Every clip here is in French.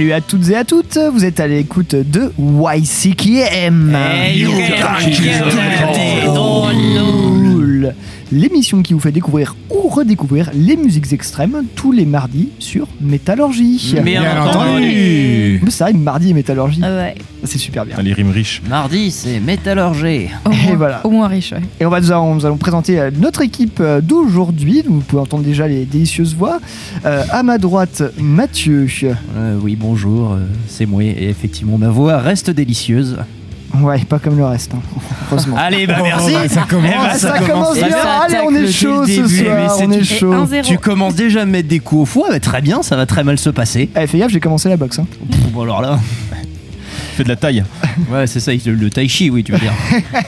Salut à toutes et à toutes, vous êtes à l'écoute de YCKM. L'émission qui vous fait découvrir ou redécouvrir les musiques extrêmes tous les mardis sur Métallurgie. Bien Bien entendu. C'est vrai, mardi et Métallurgie, Ah ouais. c'est super bien. Ah, les rimes riches. Mardi, c'est métallurgie. Au Et moins, voilà. au moins riche, ouais. Et on va nous, allons, nous allons présenter euh, notre équipe euh, d'aujourd'hui. Vous pouvez entendre déjà les délicieuses voix. Euh, à ma droite, Mathieu. Euh, oui, bonjour, c'est moi. Et effectivement, ma voix reste délicieuse. Ouais, pas comme le reste, hein, heureusement. Allez, bah Oh, merci. bah, ça commence. Eh ben, Ah, ça, commence bien. ça Allez, on est chaud ce soir. On est chaud. 1-0. Tu commences déjà à mettre des coups au foie, bah, très bien, ça va très mal se passer. Eh, fais gaffe, j'ai commencé la boxe. hein. Pff, Bon, alors là, Fait de la taille. ouais, c'est ça, le, le tai chi, oui, tu veux dire.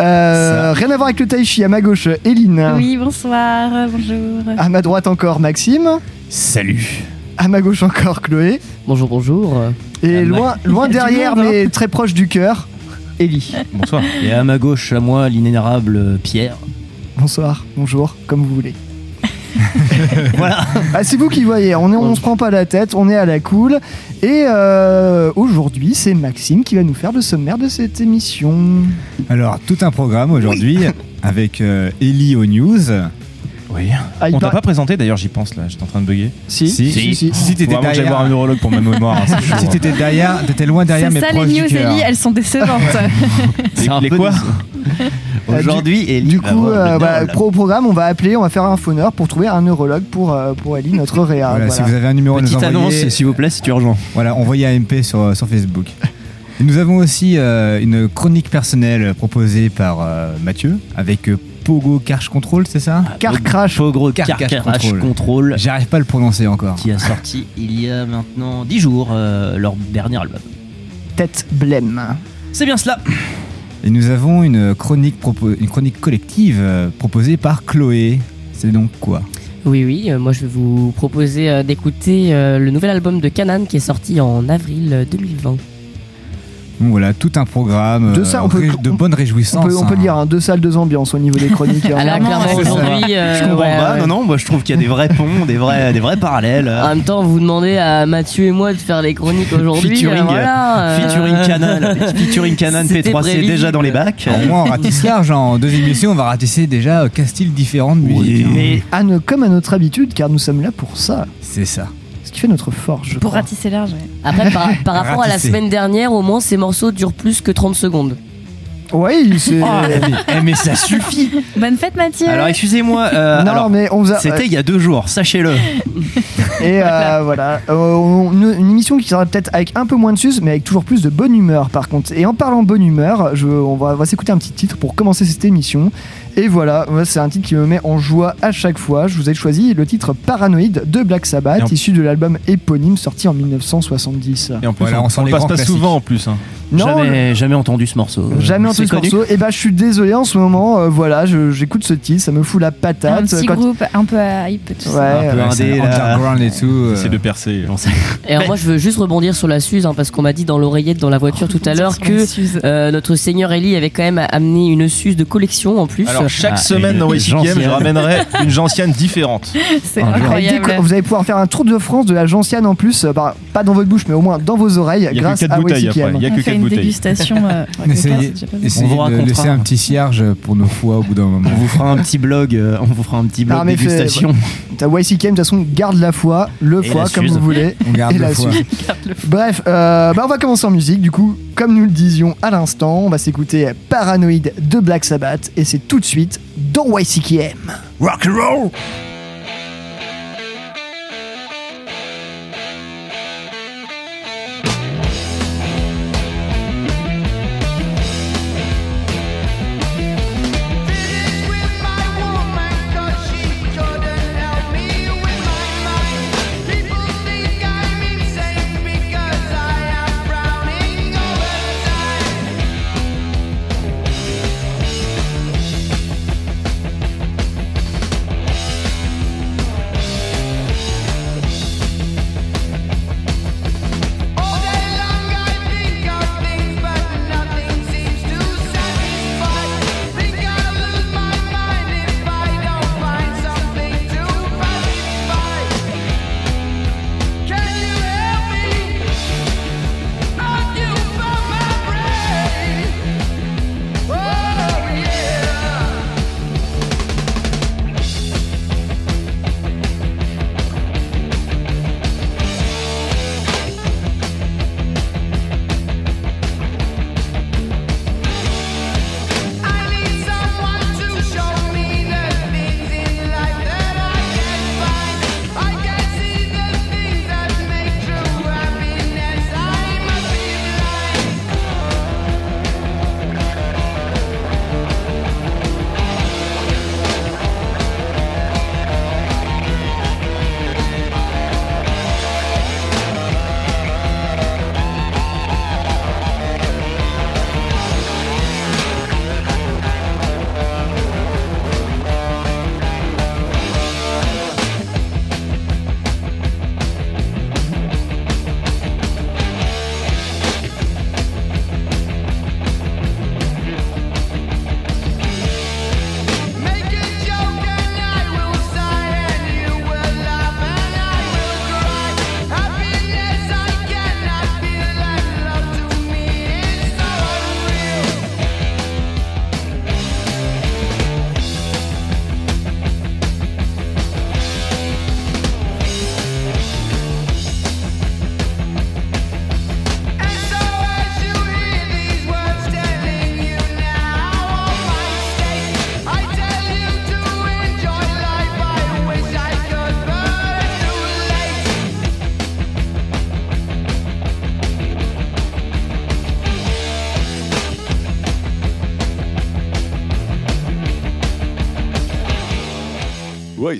Euh, rien à voir avec le tai chi. À ma gauche, Eline. Oui, bonsoir, bonjour. À ma droite encore, Maxime. Salut. À ma gauche encore, Chloé. Bonjour, bonjour. Et loin, derrière, monde, hein. mais très proche du cœur, Ellie. Bonsoir. Et à ma gauche, à moi, l'inénérable euh, Pierre. Bonsoir, bonjour, comme vous voulez. Voilà. Ah, c'est vous qui voyez, on, est, on se prend pas la tête, on est à la cool. Et euh, aujourd'hui, c'est Maxime qui va nous faire le sommaire de cette émission. Alors, tout un programme aujourd'hui avec euh, Ellie aux news. Oui. Ah, On t'a pas présenté d'ailleurs, j'y pense là, j'étais en train de bugger. Si, Si. si, si. Si t'étais Faut vraiment que j'aille voir un derrière, neurologue pour ma mémoire. hein, c'est si hein. t'étais derrière, t'étais loin derrière, C'est mais ça les du news. Ellie, elles sont décevantes. C'est les peu quoi. Aujourd'hui, Ellie Du coup, euh, bah, pro programme, on va appeler, on va faire un phoneur pour trouver un neurologue pour, euh, pour Ellie, notre réa. Voilà, si vous avez un numéro à nous Petite envoyer, annonce, s'il vous plaît, si tu rejoins. voilà, envoyez un MP sur, sur Facebook. Et nous avons aussi euh, une chronique personnelle proposée par euh, Mathieu avec euh, Pogo Carch Control, c'est ça Car crash. Car- Crash Control. Control, J'arrive pas à le prononcer encore. qui a sorti il y a maintenant 10 jours euh, leur dernier album. Tête blême. C'est bien cela. Et nous avons une chronique, une chronique collective euh, proposée par Chloé. C'est donc quoi? Oui, oui, euh, moi je vais vous proposer euh, d'écouter euh, le nouvel album de Canan qui est sorti en avril euh, 2020. Donc voilà, tout un programme De euh, ça, on peut- ré- de on- bonnes On réjouissances. peut, on peut hein. dire hein, deux salles, deux ambiances au niveau des chroniques. hein. Ça. aujourd'hui. euh, Je comprends ouais, pas. ouais. Non, non, moi je trouve qu'il y a des vrais ponts, des vrais, des vrais parallèles. En même temps, vous demandez à Mathieu et moi de faire les chroniques aujourd'hui. Featuring, euh, voilà, euh, Featuring Canan, featuring C'était P3C prévisible. déjà dans les bacs. Au moins, on ratisse large. En deux émissions, on va ratisser déjà euh, 15 styles différents de musique. hein. Mais à ne- comme à notre habitude, car nous sommes là pour ça. C'est ça. Qui fait notre force, je Pour crois. ratisser large, ouais. Après, par, par rapport à la semaine dernière, au moins ces morceaux durent plus que 30 secondes. Oui, c'est. Eh, mais ça suffit. Bonne fête, Mathieu. Alors excusez-moi. euh, non, alors, mais on vous a. C'était il y a deux jours, sachez-le. Et euh, voilà, Euh, on- une, une émission qui sera peut-être avec un peu moins de sus, mais avec toujours plus de bonne humeur par contre. Et en parlant bonne humeur, je, on va, on va s'écouter un petit titre pour commencer cette émission. Et voilà, c'est un titre qui me met en joie à chaque fois. Je vous ai choisi le titre Paranoïde de Black Sabbath, en- issu de l'album éponyme sorti en 1970. Et en plus, Voilà, on, on on le passe pas classiques. souvent en plus. hein. Non, jamais, jamais entendu ce morceau. Jamais entendu ce connu morceau. Et bah, je suis désolé en ce moment. euh, voilà, j'écoute ce titre, ça me fout la patate. un petit Quand- groupe un peu hype, tout Ouais, ça. Un peu euh, indé, underground et tout. euh, C'est de percer. J'en sais. Et alors, moi, je veux juste rebondir sur la Suze, hein, parce qu'on m'a dit dans l'oreillette dans la voiture tout à l'heure que euh, notre seigneur Ellie avait quand même amené une Suze de collection en plus. Alors chaque Ah, semaine une dans YCKM, je ramènerai une gentiane différente. C'est des incroyable. vous allez pouvoir faire un tour de France de la gentiane en plus, euh, bah, pas dans votre bouche, mais au moins dans vos oreilles, Il y a que grâce 4 à bouteilles après. YCKM. Il y a On que fait 4 une bouteilles. dégustation. euh, Essayez, essayez On vous de racontera. laisser un petit cierge pour nos foies au bout d'un moment. On vous fera un petit blog, euh, on vous fera un petit blog Ah, dégustation. T'as YCKM, de toute façon, garde la foi, le foie, comme vous voulez. On garde Et le la foie. Suze. Bref, euh, bah, on va commencer en musique. Du coup, comme nous le disions à l'instant, on va s'écouter Paranoid de Black Sabbath. Et c'est tout de suite dans YCKM. Rock and roll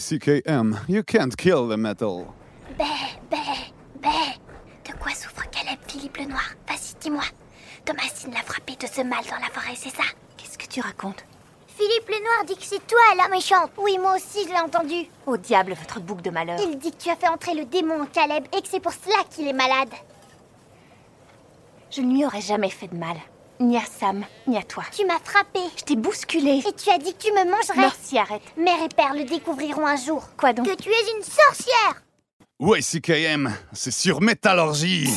YCKM, you can't kill the metal. Bé, bé, bé. De quoi souffre Caleb, Philippe le Noir? Vas-y, dis-moi. Thomasine l'a frappé de ce mal dans la forêt, c'est ça? Qu'est-ce que tu racontes? Philippe le Noir dit que c'est toi la méchante. Oui, moi aussi, je l'ai entendu. Au diable, votre bouc de malheur. Il dit que tu as fait entrer le démon en Caleb et que c'est pour cela qu'il est malade. Je ne lui aurais jamais fait de mal. Ni à Sam, ni à toi. Tu m'as frappé. Je t'ai bousculé. Et tu as dit que tu me mangerais. Merci, arrête. Mère et père le découvriront un jour. Quoi donc Que tu es une sorcière. YCKM, c'est sur Métallurgie.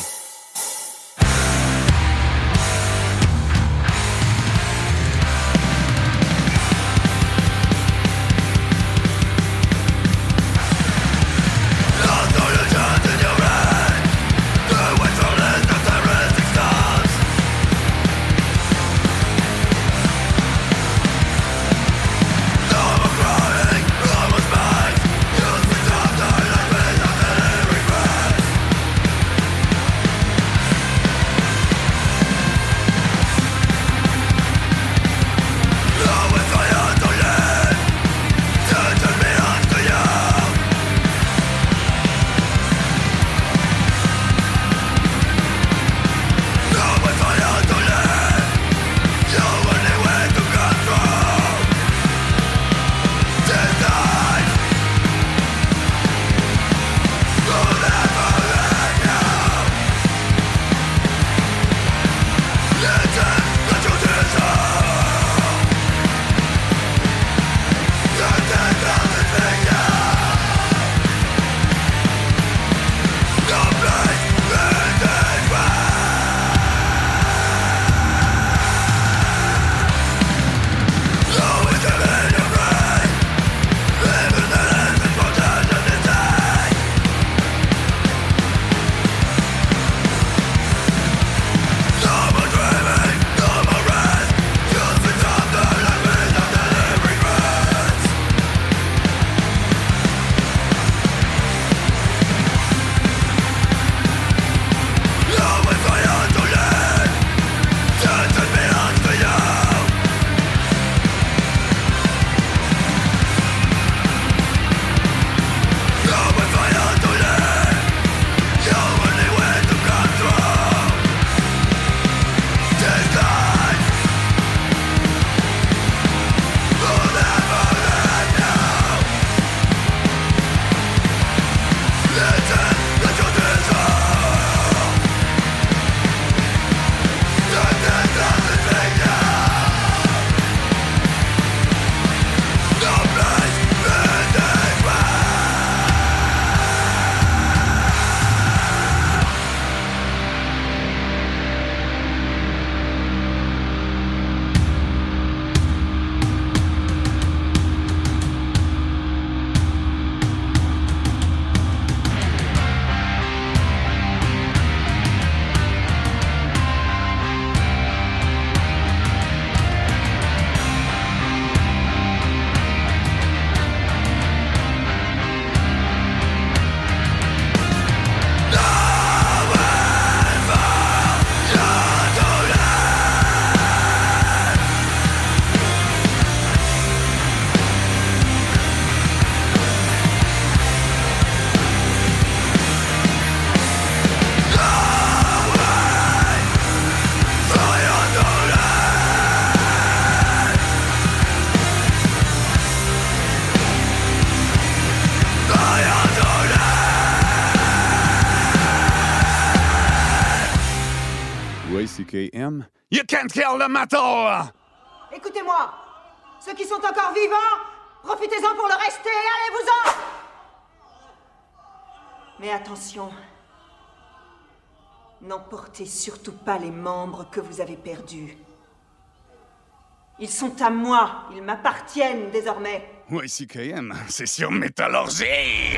You can't kill the metal. Écoutez-moi Ceux qui sont encore vivants, profitez-en pour le rester, allez-vous-en Mais attention, n'emportez surtout pas les membres que vous avez perdus. Ils sont à moi, ils m'appartiennent désormais. YCKM, c'est sur Métallurgie.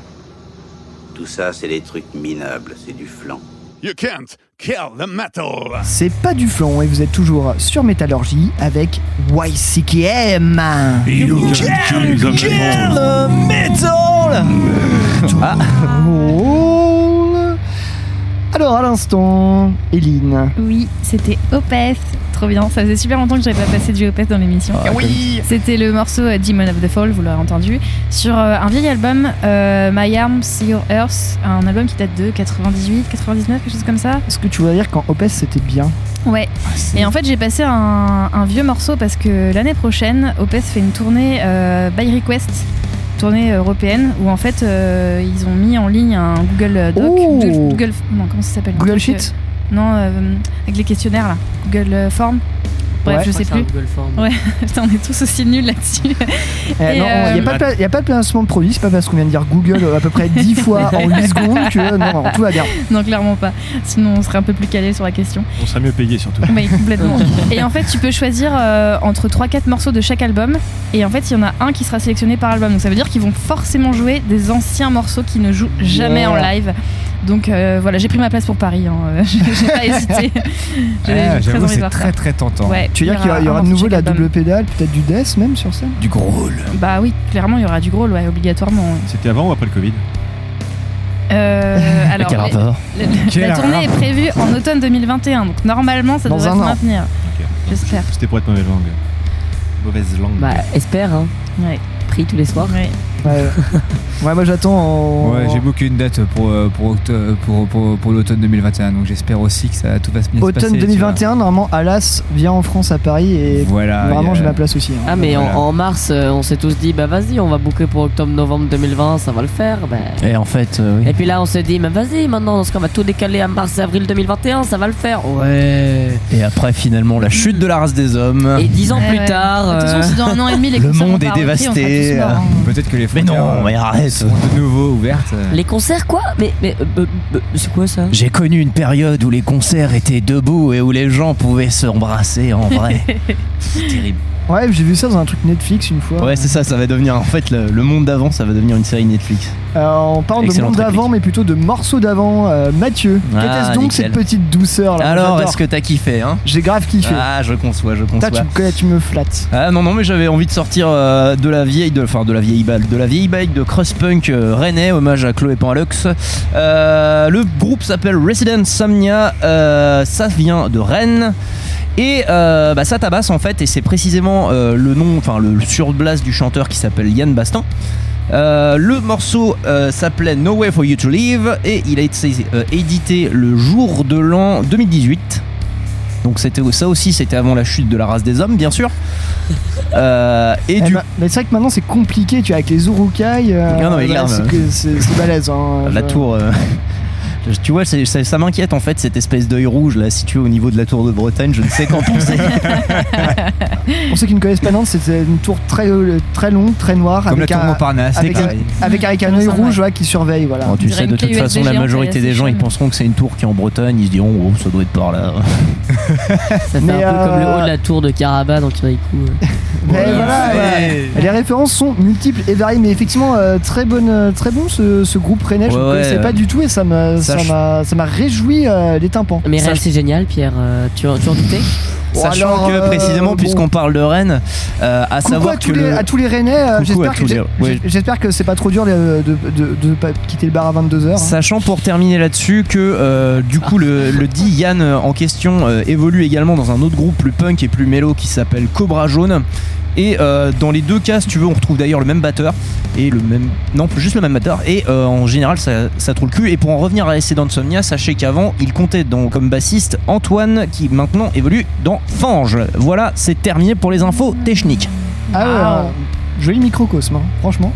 Tout ça, c'est des trucs minables, c'est du flan. You can't kill the metal. C'est pas du flanc et vous êtes toujours sur Métallurgie avec YCKM. You can't kill the metal. Ah. Oh. Alors à l'instant, Eline. Oui, c'était Opeth. Trop bien. Ça faisait super longtemps que j'avais pas passé du Opeth dans l'émission. Ah oui. C'était le morceau euh, Demon of the Fall, vous l'aurez entendu, sur euh, un vieil album, euh, My Arms, Your Earth, un album qui date de 98, 99, quelque chose comme ça. Est-ce que tu voudrais dire qu'en Opeth c'était bien? Ouais. Et en fait, j'ai passé un, un vieux morceau parce que l'année prochaine, Opeth fait une tournée euh, by request, tournée européenne, où en fait, euh, ils ont mis en ligne un Google Doc. Oh. Google, Google- non, comment ça s'appelle Google Un Sheet truc, euh, Non, euh, avec les questionnaires là. Google Form. Bref, Ouais. je sais plus. Ouais, putain, on est tous aussi nuls là-dessus. Non, il euh, n'y a, pas de pla- y a pas de placement de produit, c'est pas parce qu'on vient de dire Google euh, à peu près 10 fois en 8 secondes que non, non, tout va bien. non, clairement pas. Sinon, on serait un peu plus calé sur la question. On serait mieux payé surtout. Oui, complètement. et en fait, tu peux choisir euh, entre 3-4 morceaux de chaque album. Et en fait, il y en a un qui sera sélectionné par album. Donc ça veut dire qu'ils vont forcément jouer des anciens morceaux qui ne jouent jamais Yeah. en live. Donc euh, voilà, j'ai pris ma place pour Paris. hein. J'ai pas hésité. J'ai Ah, très envie c'est très très tentant. Ouais, Tu veux dire qu'il y aura, y aura un de nouveau la double pédale, peut-être du death même sur scène? Du gros. Bah oui, clairement, il y aura du gros, ouais, obligatoirement. ouais. C'était avant ou après le Covid? Euh, alors, Quel rapport le- Quel la tournée est prévue en automne 2021. Donc normalement, ça Dans devrait un se an. maintenir. Ok. J'espère. C'était pour être mauvaise langue. Mauvaise langue. Bah, espère, hein. Ouais. Pris tous les soirs. ouais. Ouais, ouais moi j'attends en. Ouais, j'ai booké une date pour, euh, pour, pour, pour, pour l'automne 2021, donc j'espère aussi que ça, tout va se bien se Automne passer, tu 2021, normalement, Alas vient en France à Paris et. Voilà. vraiment j'ai ma place aussi. hein. Ah, mais en- Voilà. en, mars, euh, on s'est tous dit, bah vas-y, on va booker pour octobre-novembre 2020, ça va le faire. Bah. Et en fait, euh, oui. Et puis là, on s'est dit, mais vas-y, maintenant, on va tout décaler à mars-avril 2021, ça va le faire. Ouais. Et après, finalement, la chute de la race des hommes. Et dix ans Ouais, plus ouais. tard. De toute façon, euh, si dans un an et demi les Le monde est sera hein. Peut-être que les Mais frontières non, mais arrête. sont de nouveau ouvertes. euh. Les concerts, quoi Mais, mais euh, euh, euh, c'est quoi ça J'ai connu une période où les concerts étaient debout et où les gens pouvaient s'embrasser en vrai. C'est terrible. Ouais, j'ai vu ça dans un truc Netflix une fois. Ouais, c'est ça, ça va devenir en fait le, le monde d'avant, ça va devenir une série Netflix. Euh, on parle de monde d'avant, mais plutôt de morceaux d'avant. Euh, Mathieu, Ah, qu'était-ce donc nickel. cette petite douceur là? Alors, est-ce que t'as kiffé, hein? J'ai grave kiffé. Ah, je conçois, je conçois. tu me connais, tu me flattes. Ah non non mais j'avais envie de sortir euh, de la vieille de enfin de la vieille balle de la vieille bike de cross punk euh, rennais hommage à Chloé Panlux. Le groupe s'appelle Resident Somnia ça vient de Rennes et euh, bah, ça tabasse en fait et c'est précisément euh, le nom enfin le surblast du chanteur qui s'appelle Yann Bastan. Euh, le morceau euh, s'appelait No Way for You to Live et il a été édité le jour de l'an 2018. Donc c'était ça aussi, c'était avant la chute de la race des hommes, bien sûr. Euh, et Eh du ben, mais c'est vrai que maintenant c'est compliqué, tu vois, avec les Urukai. euh, non, mais c'est que- c'est c'est balèze. hein, la je- tour, euh, tu vois, c'est- ça, ça m'inquiète en fait cette espèce d'œil rouge là situé au niveau de la tour de Bretagne. Je ne sais qu'en penser. Pour ceux qui ne connaissent pas Nantes, c'était une tour très, euh, très longue, très noire. Comme la avec tour un, Montparnasse. avec, c'est un, pareil. avec, avec un œil rouge ouais. qui surveille. Voilà. Bon, tu sais, de toute façon, la majorité des gens ils penseront que c'est une tour qui est en Bretagne. Ils se diront, oh, ça doit être par là. Ça fait Mais, un peu comme le euh, haut de la tour de Caraba dans Kirikou. Mais voilà, ouais. Les références sont multiples et variées, mais effectivement euh, très bonne, euh, très bon ce, ce groupe rennais. je ne ouais, connaissais euh, pas du tout et ça m'a, ça ça m'a réjoui euh, les tympans. Mais Rennes, c'est génial, Pierre. euh, tu, en- tu en doutais Sachant alors, que euh, précisément, bon. puisqu'on parle de Rennes, euh, à Coucou savoir à, tous que les, le- à tous les Rennais, euh, j'espère que, les- c'est pas trop dur de, de, de- de pas quitter le bar à 22h. Sachant pour terminer là-dessus que euh, du coup le, le dit Yann en question euh, évolue également dans un autre groupe plus punk et plus mélo qui s'appelle Cobra Jaune. Et euh, dans les deux cas, si tu veux, on retrouve d'ailleurs le même batteur et le même non juste le même batteur. Et euh, en général, ça, ça trouve le cul. Et pour en revenir à l'essai d'Ansomnia, sachez qu'avant, il comptait dans, comme bassiste Antoine qui maintenant évolue dans Fange. Voilà, c'est terminé pour les infos techniques. Ah ouais, Wow. euh, joli microcosme, hein, franchement.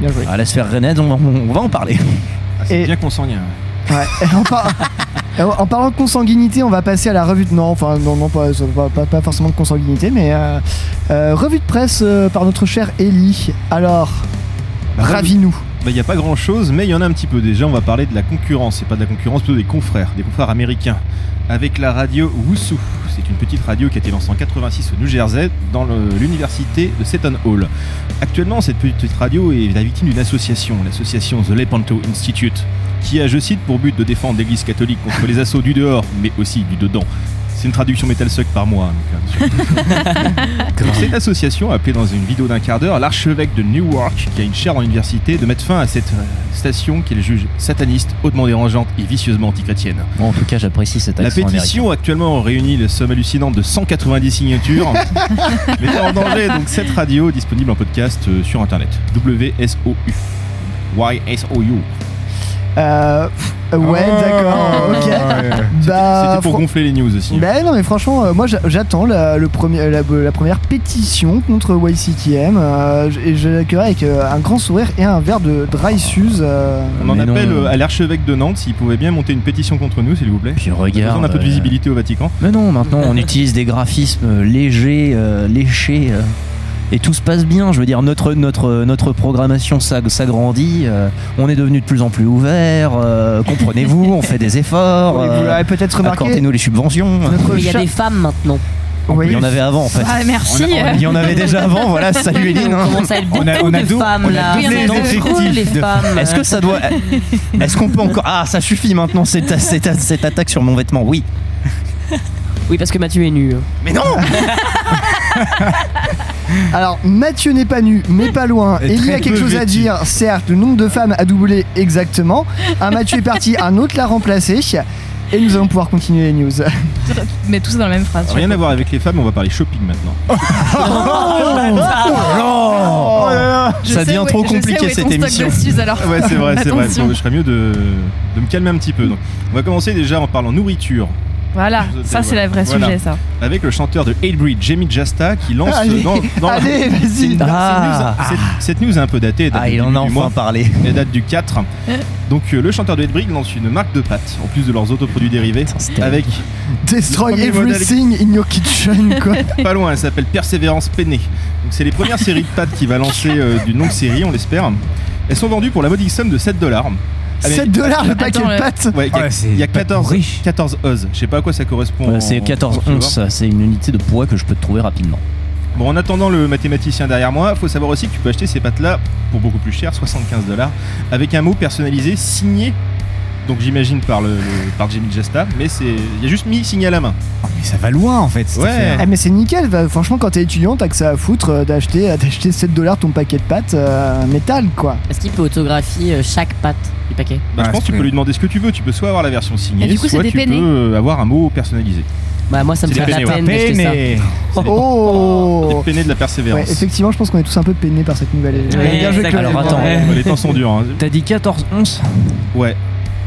Bien joué. À la sphère rennaise, on, va- on va en parler. Ah, c'est Et- bien consanguin. Ouais. Et en, par- et en- en parlant de consanguinité, on va passer à la revue de non, enfin non, non pas, forcément de consanguinité, mais euh, euh, revue de presse euh, par notre cher Ellie. Alors, ravis-nous. Bah, il n'y a pas grand chose, mais il y en a un petit peu. Déjà, on va parler de la concurrence. C'est pas de la concurrence, plutôt des confrères, des confrères américains. Avec la radio Wusu. C'est une petite radio qui a été lancée en 86 au New Jersey, dans l'université de Seton Hall. Actuellement, cette petite radio est la victime d'une association, l'association The Lepanto Institute, qui a, je cite, pour but de défendre l'Église catholique contre les assauts du dehors, mais aussi du dedans. C'est une traduction Metal Suck par mois. euh, cette association a appelé dans une vidéo d'un quart d'heure l'archevêque de Newark, qui a une chaire dans l'université, de mettre fin à cette euh, station qu'il juge sataniste, hautement dérangeante et vicieusement antichrétienne. Bon, en tout cas, j'apprécie cette La accent pétition actuellement réunit les sommes hallucinantes de 190 signatures, mettant en danger donc cette radio disponible en podcast euh, sur internet. WSOU. YSOU. Euh, ouais, Oh. d'accord, ok. Bah, C'était pour gonfler les news aussi. Ben non mais franchement euh, moi j'a- j'attends la, le premier, la, la première pétition contre YCTM euh, et je l'accueillerai avec euh, un grand sourire et un verre de dry suze. euh. On en appelle euh, à l'archevêque de Nantes s'il pouvait bien monter une pétition contre nous, s'il vous plaît. Puis On a regarde. d'un peu de visibilité au Vatican. Mais non, maintenant on utilise des graphismes légers, euh, léchés. Euh, et tout se passe bien, je veux dire, notre, notre, notre programmation s'ag- s'agrandit, euh, on est devenu de plus en plus ouvert, euh, comprenez-vous, on fait des efforts, Oui, vous euh, l'avez peut-être remarqué. accordez-nous les subventions. Il y a des femmes maintenant. Oui. Il y en avait avant en fait. Ah, merci. Il y en avait déjà avant, voilà, salut Eline. On hein. commence à être beaucoup On a- on a de femmes on a là. C'est les de- femmes. Est-ce que ça doit. Est-ce qu'on peut encore. Ah, ça suffit maintenant, cette, cette, cette attaque sur mon vêtement, oui. Oui, parce que Mathieu est nu. Mais non Alors Mathieu n'est pas nu mais pas loin. Et Et il y très a quelque chose à dire. Certes le nombre de femmes a doublé exactement. Un Mathieu est parti, un autre l'a remplacé. Et nous allons pouvoir continuer les news. Mais tout ça dans la même phrase. Rien à voir avec les femmes, on va parler shopping maintenant. Oh Je Ça devient trop compliqué cette émission. alors. Ouais, c'est vrai, c'est vrai. Je serais mieux de, de me calmer un petit peu. Donc, on va commencer déjà en parlant nourriture. Voilà, ça c'est le vrai voilà. sujet ça. Avec le chanteur de Hatebreed, Jamie Jasta, qui lance Allez, dans, dans allez, vas-y. Ah. cette, news, est un peu datée. elle date Ah, du il en a enfin parlé. Elle date du 4. Donc euh, le chanteur de Hatebreed lance une marque de pâtes, en plus de leurs autoproduits dérivés, avec Destroy everything in your kitchen quoi. pas loin, elle s'appelle Persévérance Pennée. Donc c'est les premières séries de pâtes qui va lancer euh, d'une longue série, on l'espère. Elles sont vendues pour la modique somme de 7 dollars. 7 dollars le paquet Attends, de pâtes. Ouais, il y a, Ouais, c'est il y a pas 14, pour riches. 14 oz. Je sais pas à quoi ça correspond. En- C'est 14 en onces, c'est une unité de poids que je peux te trouver rapidement. Bon, en attendant le mathématicien derrière moi, faut savoir aussi que tu peux acheter ces pâtes-là pour beaucoup plus cher, 75 dollars, avec un mot personnalisé signé. Donc j'imagine par le, le- par Jamie Jasta, mais c'est il y a juste mis signé à la main. Oh, mais ça va loin en fait. cette Ouais. affaire. Ah mais c'est nickel, bah, franchement quand t'es étudiant t'as que ça à foutre euh, d'acheter euh, d'acheter 7 dollars ton paquet de pâtes euh, métal quoi. Est-ce qu'il peut autographier euh, chaque patte du paquet? Bah, je Ouais, pense que tu peux lui demander ce que tu veux. Tu peux soit avoir la version signée, Et du coup, soit c'est tu peux euh, avoir un mot personnalisé. Bah moi ça me C'est fait des la peine d'acheter ça. Mais Oh Peiné de la persévérance. Ouais, effectivement je pense qu'on est tous un peu peinés par cette nouvelle. Ouais, Bien joué. Alors, attends. Ouais, les temps sont durs. hein. T'as dit 14 onces? Ouais.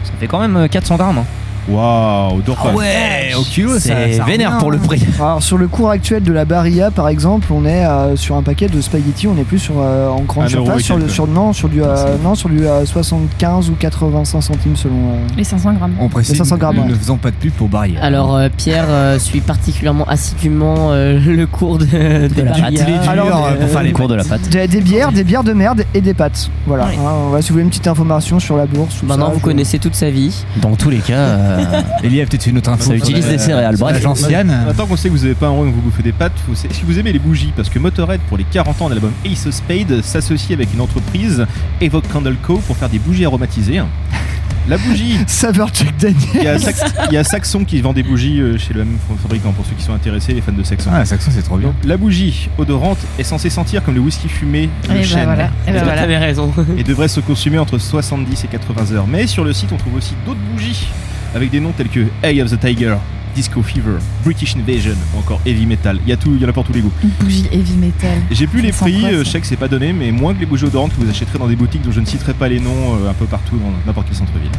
Ça fait quand même euh, 400 grammes. hein. Waouh, dors pas. ouais au kilo, C'est ça vénère pour le hein. prix. Alors sur le cours actuel de la Barilla par exemple, on est euh, sur un paquet de spaghettis, on est plus sur euh, en grande Un euro surface et sur, le, quelques. sur non sur du euh, non sur du euh, 75 ou 85 centimes selon. euh, Les 500 grammes. On précise, Les 500 grammes, nous ouais. ne faisons pas de pub pour Barrière. Alors euh, Pierre euh, suit particulièrement assidûment euh, le cours de, de la pâte. Barilla. Alors, euh, pour faire les Le cours de la pâte. Des, des bières, des bières de merde et des pâtes. Voilà. Oui. hein, on va si vous voulez une petite information sur la bourse. ou Maintenant ça, vous je- connaissez toute sa vie. Dans tous les cas, euh, Elie a peut-être une autre info. Ça utilise des céréales, bref. Maintenant qu'on sait que vous avez pas un rond et que vous bouffez des pâtes, faut- si vous aimez les bougies, parce que Motorhead, pour les 40 ans de l'album Ace of Spade, s'associe avec une entreprise, Evoque Candle Co, pour faire des bougies aromatisées. La bougie, Saveur Jack il y, a Daniels. Il y a Saxon qui vend des bougies euh, chez le même fabricant, pour ceux qui sont intéressés, les fans de Saxon. Ah, Saxon, c'est trop bien. Donc, la bougie odorante est censée sentir comme le whisky fumé, le Et bah chêne, voilà. Et bah voilà. T'avais raison. et devrait se consommer entre 70 et 80 heures. Mais sur le site, on trouve aussi d'autres bougies avec des noms tels que Eye of the Tiger, Disco Fever, British Invasion ou encore Heavy Metal. Il y a tout, il y en a pour tous les goûts. Une bougie heavy metal. J'ai plus les prix, quoi, euh, je sais que c'est pas donné, mais moins que les bougies odorantes que vous achèterez dans des boutiques dont je ne citerai pas les noms euh, un peu partout dans n'importe quel centre-ville.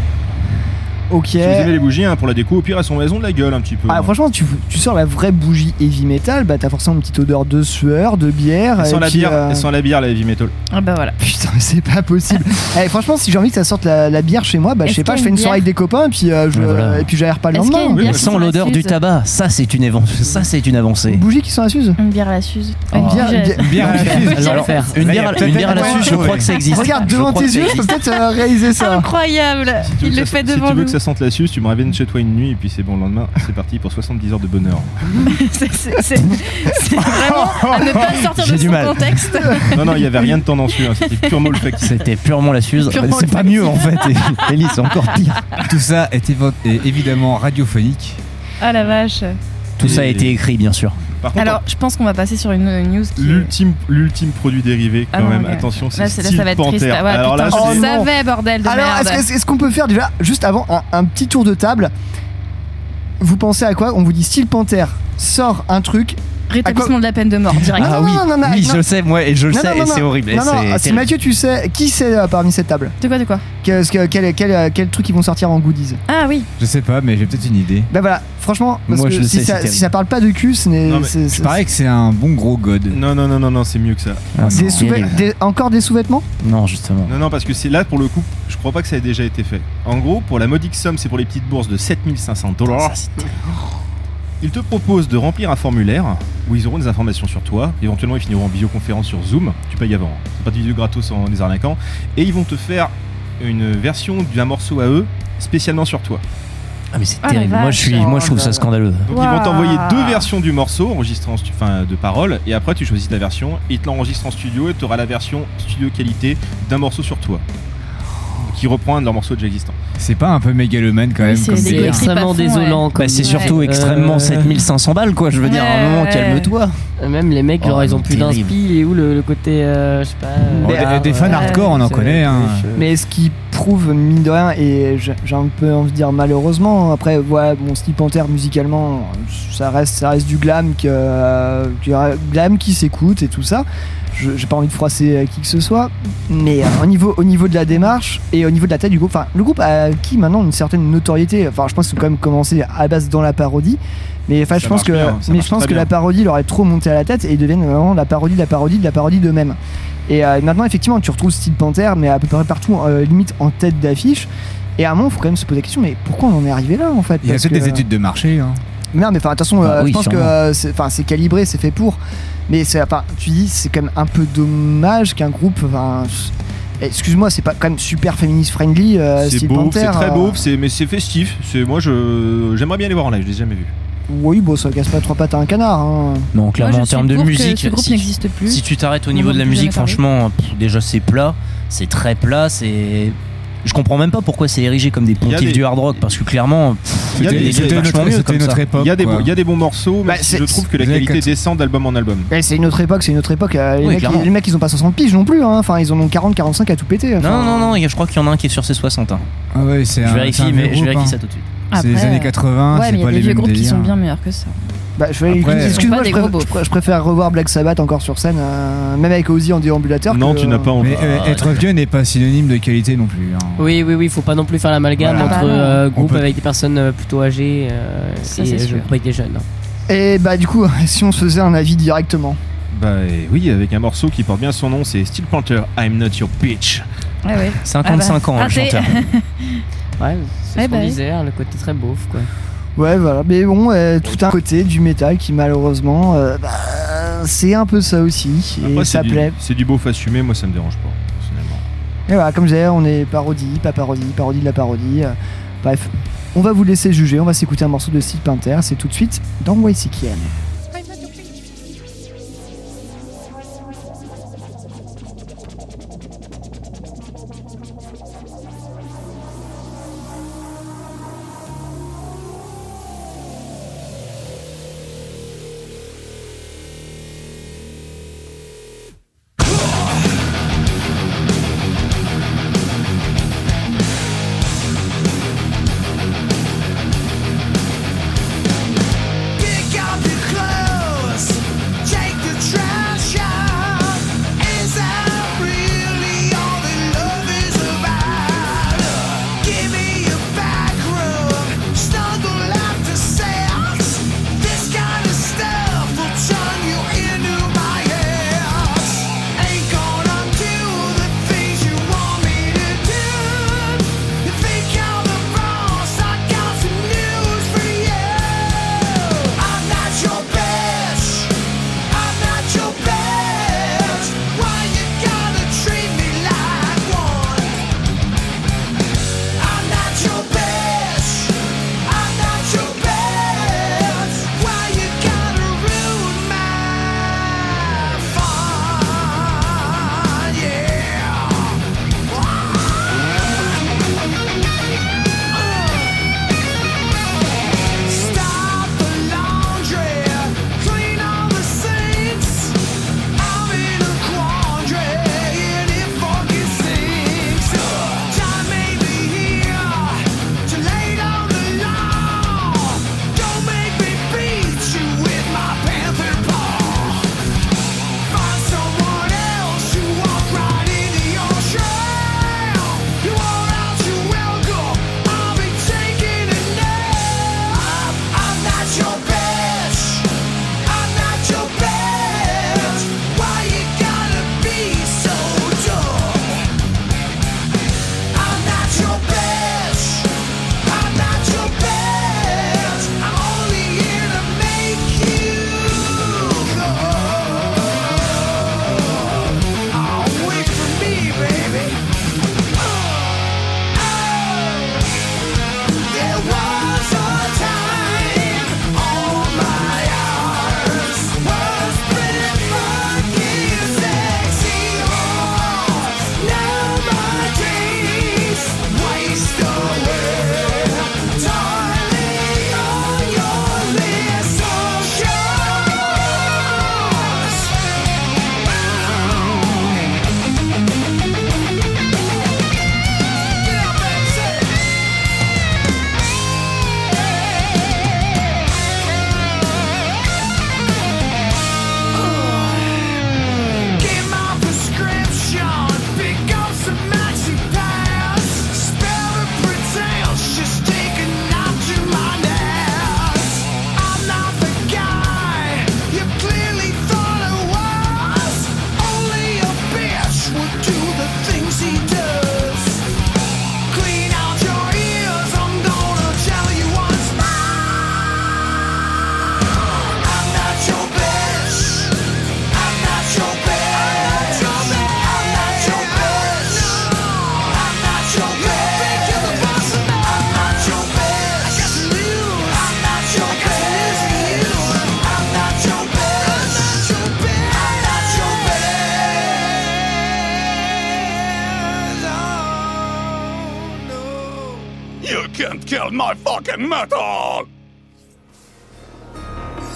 Ok. Si vous aimez les bougies, hein, pour la déco, au pire, elles sont elles ont de la gueule un petit peu. Ah, franchement, tu, tu sors la vraie bougie heavy metal, bah t'as forcément une petite odeur de sueur, de bière. et sont la puis, bière, euh, sont la bière, la heavy metal. Ah bah voilà. Putain, c'est pas possible. Eh, franchement, si j'ai envie que ça sorte la, la bière chez moi, bah je sais pas, je fais une soirée avec des copains et puis, euh, je, Ouais, voilà. et puis j'aère pas le lendemain. une bière Sans l'odeur du tabac, ça c'est une évan- ça c'est une avancée. Une bougie qui sont à Suze Une bière à la Suze. Oh. Une Bière- à la Suze. Une y bière, à la suze, je crois que ça existe. Regarde devant tes yeux, je peux existe. peut-être euh, réaliser ça. Incroyable Il le fait devant nous. Que ça sente la suce, tu me ramènes chez toi une nuit et puis c'est bon, le lendemain, c'est parti pour 70 heures de bonheur. C'est c'est- c'est- c'est vraiment à ne pas sortir J'ai de du son mal. contexte. Non, non, il y avait rien de tendancieux, hein, c'était purement olfactif. C'était purement la suze. C'est pas mieux en fait. Ellie, c'est encore pire. Tout ça est évidemment radiophonique. Ah la vache. Tout ça a été écrit, bien sûr. Par contre, Alors, je pense qu'on va passer sur une une news qui. est- l'ultime, l'ultime produit dérivé, quand Ah non, même, attention, c'est Steel ça va être Panther. triste. Ouais, Alors là, putain, Oh je non. savais, bordel de Alors, est-ce que- est-ce qu'on peut faire déjà, juste avant, un, un petit tour de table Vous pensez à quoi? On vous dit Steel Panther sort un truc. Rétablissement de la peine de mort, direct. Non, Ah non, oui, non, non, non, oui, non. je le sais, moi, et je le sais, non, et c'est horrible. Non, non, c'est ah, si terrible. Mathieu, tu sais, qui c'est euh, parmi cette table? De quoi, de quoi? Que- quel, quel, quel truc ils vont sortir en goodies? Ah oui. Je sais pas, mais j'ai peut-être une idée. Bah voilà, franchement, parce Moi, que je le si, sais, ça, si parle pas de cul, ce n'est. C'est- parais que c'est un bon gros god. Non, non, non, non, non, c'est mieux que ça. Ah, des des- encore des sous-vêtements? Non, justement. Non, non, parce que c'est là, pour le coup, je crois pas que ça ait déjà été fait. En gros, pour la modique somme, c'est pour les petites bourses de 7500 dollars. Ils te proposent de remplir un formulaire où ils auront des informations sur toi. Éventuellement, ils finiront en visioconférence sur Zoom. Tu payes avant. hein. C'est pas de vidéo gratos en les arnaquant. Et ils vont te faire une version d'un morceau à eux spécialement sur toi. Ah, mais c'est Ah, terrible. Moi, je, suis, moi, je trouve ça scandaleux. Donc ils vont t'envoyer deux versions du morceau enregistrées en enfin, de paroles et après tu choisis ta version et ils te l'enregistrent en studio et tu auras la version studio qualité d'un morceau sur toi qui reprend un de leurs morceaux déjà existants. C'est pas un peu mégalomane quand même c'est comme extrêmement désolant. Bah, c'est surtout Ouais. extrêmement Euh, 7500 balles, quoi. Je veux dire, à un moment, calme-toi. Même les mecs, Oh, genre, ils ont plus d'inspi. Est où le, le côté, euh, je sais pas. Bon, euh, des, des fans ouais, hardcore, on en connaît. hein. Mais ce qui prouve, mine de rien, et j'ai un peu envie de dire malheureusement, après, voilà, bon, Steel Panther musicalement, ça reste, ça reste du glam, que, euh, du glam qui s'écoute et tout ça. J'ai pas envie de froisser euh, qui que ce soit, mais euh, au, niveau, au niveau de la démarche et au niveau de la taille du groupe, enfin, le groupe a acquis maintenant une certaine notoriété. Enfin, je pense qu'ils ont quand même commencé à la base dans la parodie. Mais enfin, je pense que, bien, mais je pense que bien. la parodie leur est trop montée à la tête et ils deviennent vraiment la parodie de la parodie de la parodie d'eux-mêmes. Et euh, maintenant, effectivement, tu retrouves Steel Panther, mais à peu près partout, euh, limite en tête d'affiche. Et à un moment, il faut quand même se poser la question, mais pourquoi on en est arrivé là en fait Il y a que- des études de marché. hein. Non, mais enfin, de toute façon, Bah euh, oui, je pense que sûrement. euh, c'est calibré, c'est fait pour. Mais tu dis, c'est quand même un peu dommage qu'un groupe. enfin, Excuse-moi, c'est pas quand même super féministe friendly. euh, c'est Steel beau, Panther, c'est très euh, beau, c'est- mais c'est festif. Moi je j'aimerais bien les voir en live, je les ai jamais vus. Oui, bon, ça casse pas trois pattes à un canard. hein. Non, clairement, Moi, en termes de musique, si, n'existe plus. si tu t'arrêtes au niveau de la musique, franchement, pff, déjà c'est plat, c'est très plat, c'est. Je comprends même pas pourquoi c'est érigé comme des y a pontifs des- du hard rock, parce que clairement, Il y a C'était des- notre, notre époque. Il y a bons, il y a des bons morceaux, mais Bah, c'est- je trouve que la qualité quatre- descend d'album en album. Eh, c'est une autre époque, c'est une autre époque. euh, Les, Oui, mecs, clairement. les mecs, ils ont pas 60 piges non plus. hein. Enfin, ils en ont 40, 45 à tout péter. enfin. Non, non, non, je crois qu'il y en a un qui est sur ses 60. hein. Ah ouais, c'est Je vérifie, mais je vérifie hein. ça tout de suite. C'est les années euh, 80, Ouais, c'est y a des les vieux mêmes groupes qui sont bien meilleurs que ça. Bah, je, vais- Après, excuse-moi, je, des préfère- je pr- je préfère revoir Black Sabbath encore sur scène, euh, même avec Ozzy en déambulateur. Non, que- tu n'as pas envie. Mais euh, être vieux n'est pas synonyme de qualité non plus. hein. Oui, oui, oui, faut pas non plus faire l'amalgame Voilà. entre Ah bah euh, groupes peut- avec des personnes euh, plutôt âgées euh, Ça, et pas des jeunes. hein. Et bah, du coup, si on se faisait un avis directement. Bah oui, avec un morceau qui porte bien son nom, c'est Steel Panther, I'm Not Your Bitch. Ouais, ouais. 55 ans, le chanteur. Ouais, c'est Ouais, ce qu'on bah oui. disait, hein, le côté très beauf, quoi. Ouais, voilà. Mais bon, euh, tout un côté du métal qui, malheureusement, euh, bah, c'est un peu ça aussi. Et Après, ça c'est du- plaît. C'est du beauf assumé, moi ça me dérange pas, personnellement. Et voilà, comme je disais, on est parodie, pas parodie, parodie de la parodie. euh, bref, on va vous laisser juger. On va s'écouter un morceau de Steel Panther. C'est tout de suite dans YCKM.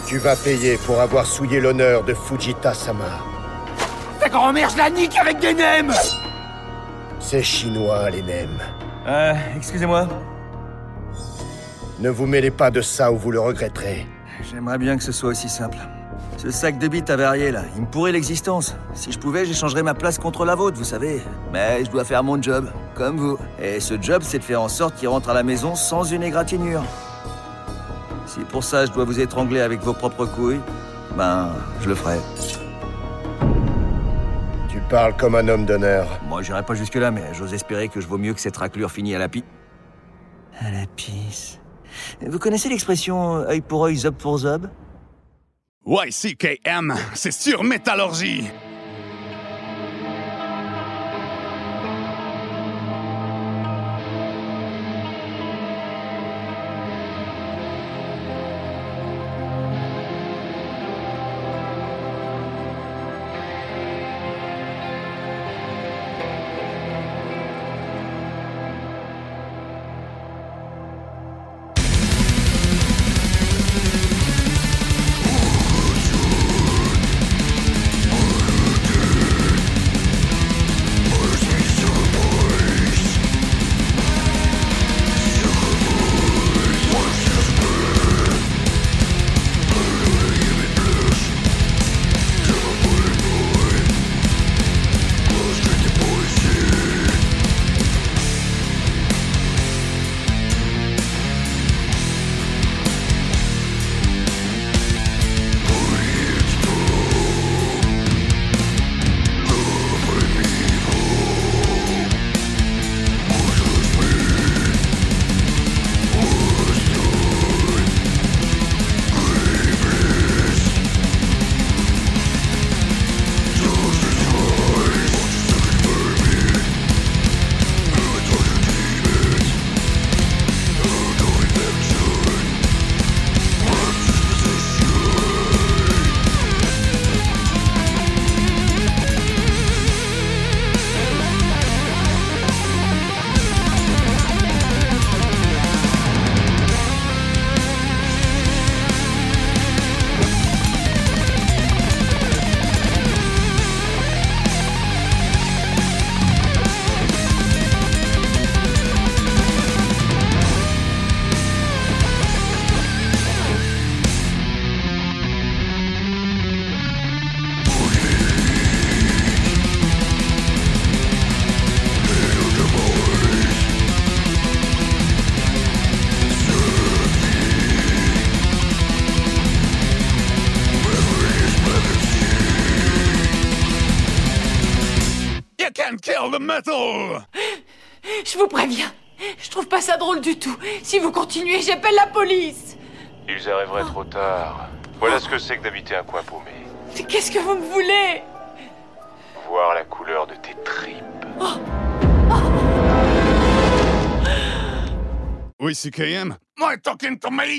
Tu vas payer pour avoir souillé l'honneur de Fujita-sama. Ta grand-mère, je la nique avec des nems C'est chinois, les nems. Euh, excusez-moi. Ne vous mêlez pas de ça ou vous le regretterez. J'aimerais bien que ce soit aussi simple. Ce sac de bites avarié, là, il me pourrait l'existence. Si je pouvais, j'échangerais ma place contre la vôtre, vous savez. Mais je dois faire mon job, comme vous. Et ce job, c'est de faire en sorte qu'il rentre à la maison sans une égratignure. Si pour ça je dois vous étrangler avec vos propres couilles, ben, je le ferai. Tu parles comme un homme d'honneur. Moi, j'irai pas jusque-là, mais j'ose espérer que je vaux mieux que cette raclure finie à la pi... À la pisse. Vous connaissez l'expression œil pour œil, zob pour zob? YCKM, c'est sur métallurgie! The metal! Je vous préviens, je trouve pas ça drôle du tout. Si vous continuez, j'appelle la police. Ils arriveraient trop tard. Voilà ce que c'est que d'habiter un coin paumé. Qu'est-ce que vous me voulez? Voir la couleur de tes tripes. YCKM, am I talking to me?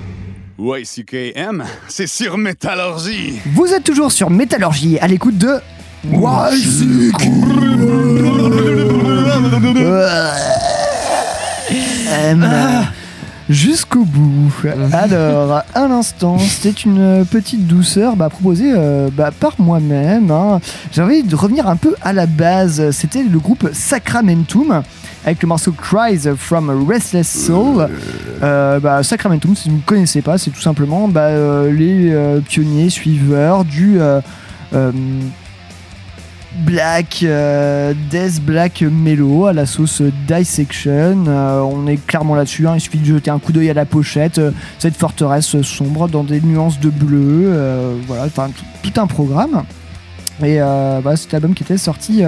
YCKM, c'est sur Métallurgie. Vous êtes toujours sur Métallurgie à l'écoute de. YCKM. Jusqu'au bout. Alors, à l'instant, c'était une petite douceur bah, proposée euh, bah, par moi-même. hein. J'ai envie de revenir un peu à la base. C'était le groupe Sacramentum avec le morceau Cries from a Restless Soul. Euh, bah, Sacramentum, si vous ne connaissez pas, c'est tout simplement bah, euh, les euh, pionniers suiveurs du euh, euh, black, euh, death black mellow à la sauce Dissection. Euh, on est clairement là-dessus. hein. Il suffit de jeter un coup d'œil à la pochette. euh, cette forteresse sombre dans des nuances de bleu. euh, voilà, enfin tout, un programme. Et euh, voilà, c'est l'album qui était sorti.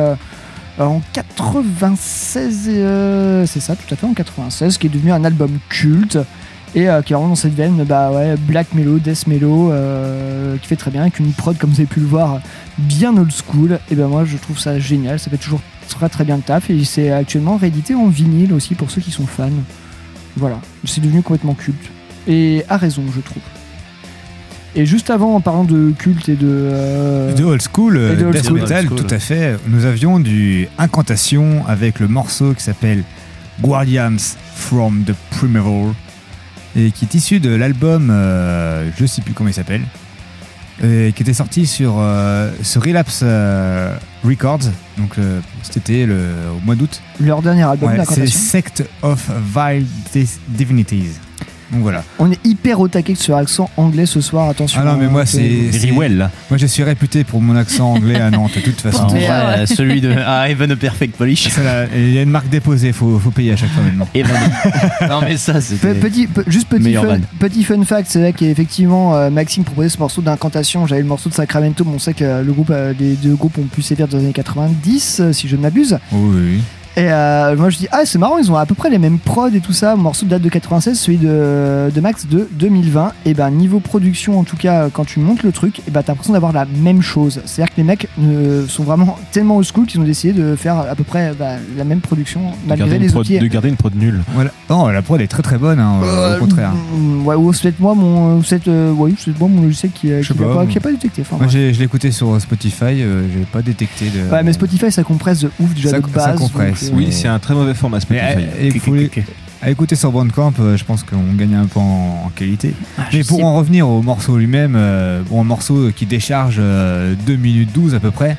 En 96, euh, c'est ça, tout à fait, en 96, qui est devenu un album culte et euh, qui est vraiment dans cette veine bah ouais, black mellow, death mellow, euh, qui fait très bien avec une prod comme vous avez pu le voir bien old school. Et ben moi je trouve ça génial, ça fait toujours très très bien le taf et c'est actuellement réédité en vinyle aussi pour ceux qui sont fans. Voilà, c'est devenu complètement culte et à raison je trouve. Et juste avant, en parlant de culte et de. euh, De old school, et de old death school. metal, Old school. tout à fait. Nous avions du Incantation avec le morceau qui s'appelle Guardians from the Primeval et qui est issu de l'album, euh, je sais plus comment il s'appelle, et qui était sorti sur, euh, sur Relapse euh, Records, donc euh, cet été, le, au mois d'août. Leur dernier album Ouais, c'est. Sect of Vile Divinities. Donc voilà. On est hyper au taquet sur l'accent anglais ce soir, attention. Ah non, mais moi, hein, c'est. c'est- Moi, je suis réputé pour mon accent anglais à Nantes, de toute façon. Euh, celui de ah, Even a Perfect Polish. C'est là, Il y a une marque déposée, faut, faut payer à chaque fois maintenant. Even. non, mais ça. Petit, pe- juste petit fun, van. petit fun fact, c'est vrai qu'effectivement euh, Maxime proposait ce morceau d'incantation. J'avais le morceau de Sacramento, mais on sait que euh, le groupe, euh, les deux groupes ont pu sévir dans les années 90, euh, si je ne m'abuse. Oui, oui. Et euh, moi je dis, ah c'est marrant, ils ont à peu près les mêmes prods et tout ça. Le morceau date de 96, celui de, de Max de 2020. Et ben niveau production, en tout cas, quand tu montes le truc, et ben t'as l'impression d'avoir la même chose. C'est-à-dire que les mecs euh, sont vraiment tellement old school qu'ils ont décidé de faire à peu près bah, la même production malgré les outils. de garder une prod nulle. Voilà. Non, la prod est très très bonne, hein, Euh, au contraire. mm, Ouais, ou c'est peut-être moi mon, ou c'est euh, ouais, moi mon logiciel qui, euh, Je sais qui, a pas, qui a pas détecté. Enfin, Moi, bref. j'ai- je l'ai écouté sur Spotify, euh, j'ai pas détecté de. Ouais, mais Spotify ça compresse de ouf déjà Ça- de ça base. compresse, euh, Oui, c'est un très mauvais format Mais Spotify. à, et faut les- à écouter sur Bandcamp, euh, je pense qu'on gagne un peu en, en qualité. Ah, Mais je pour sais. en revenir au morceau lui-même, euh, bon, un morceau qui décharge euh, 2 minutes 12 à peu près.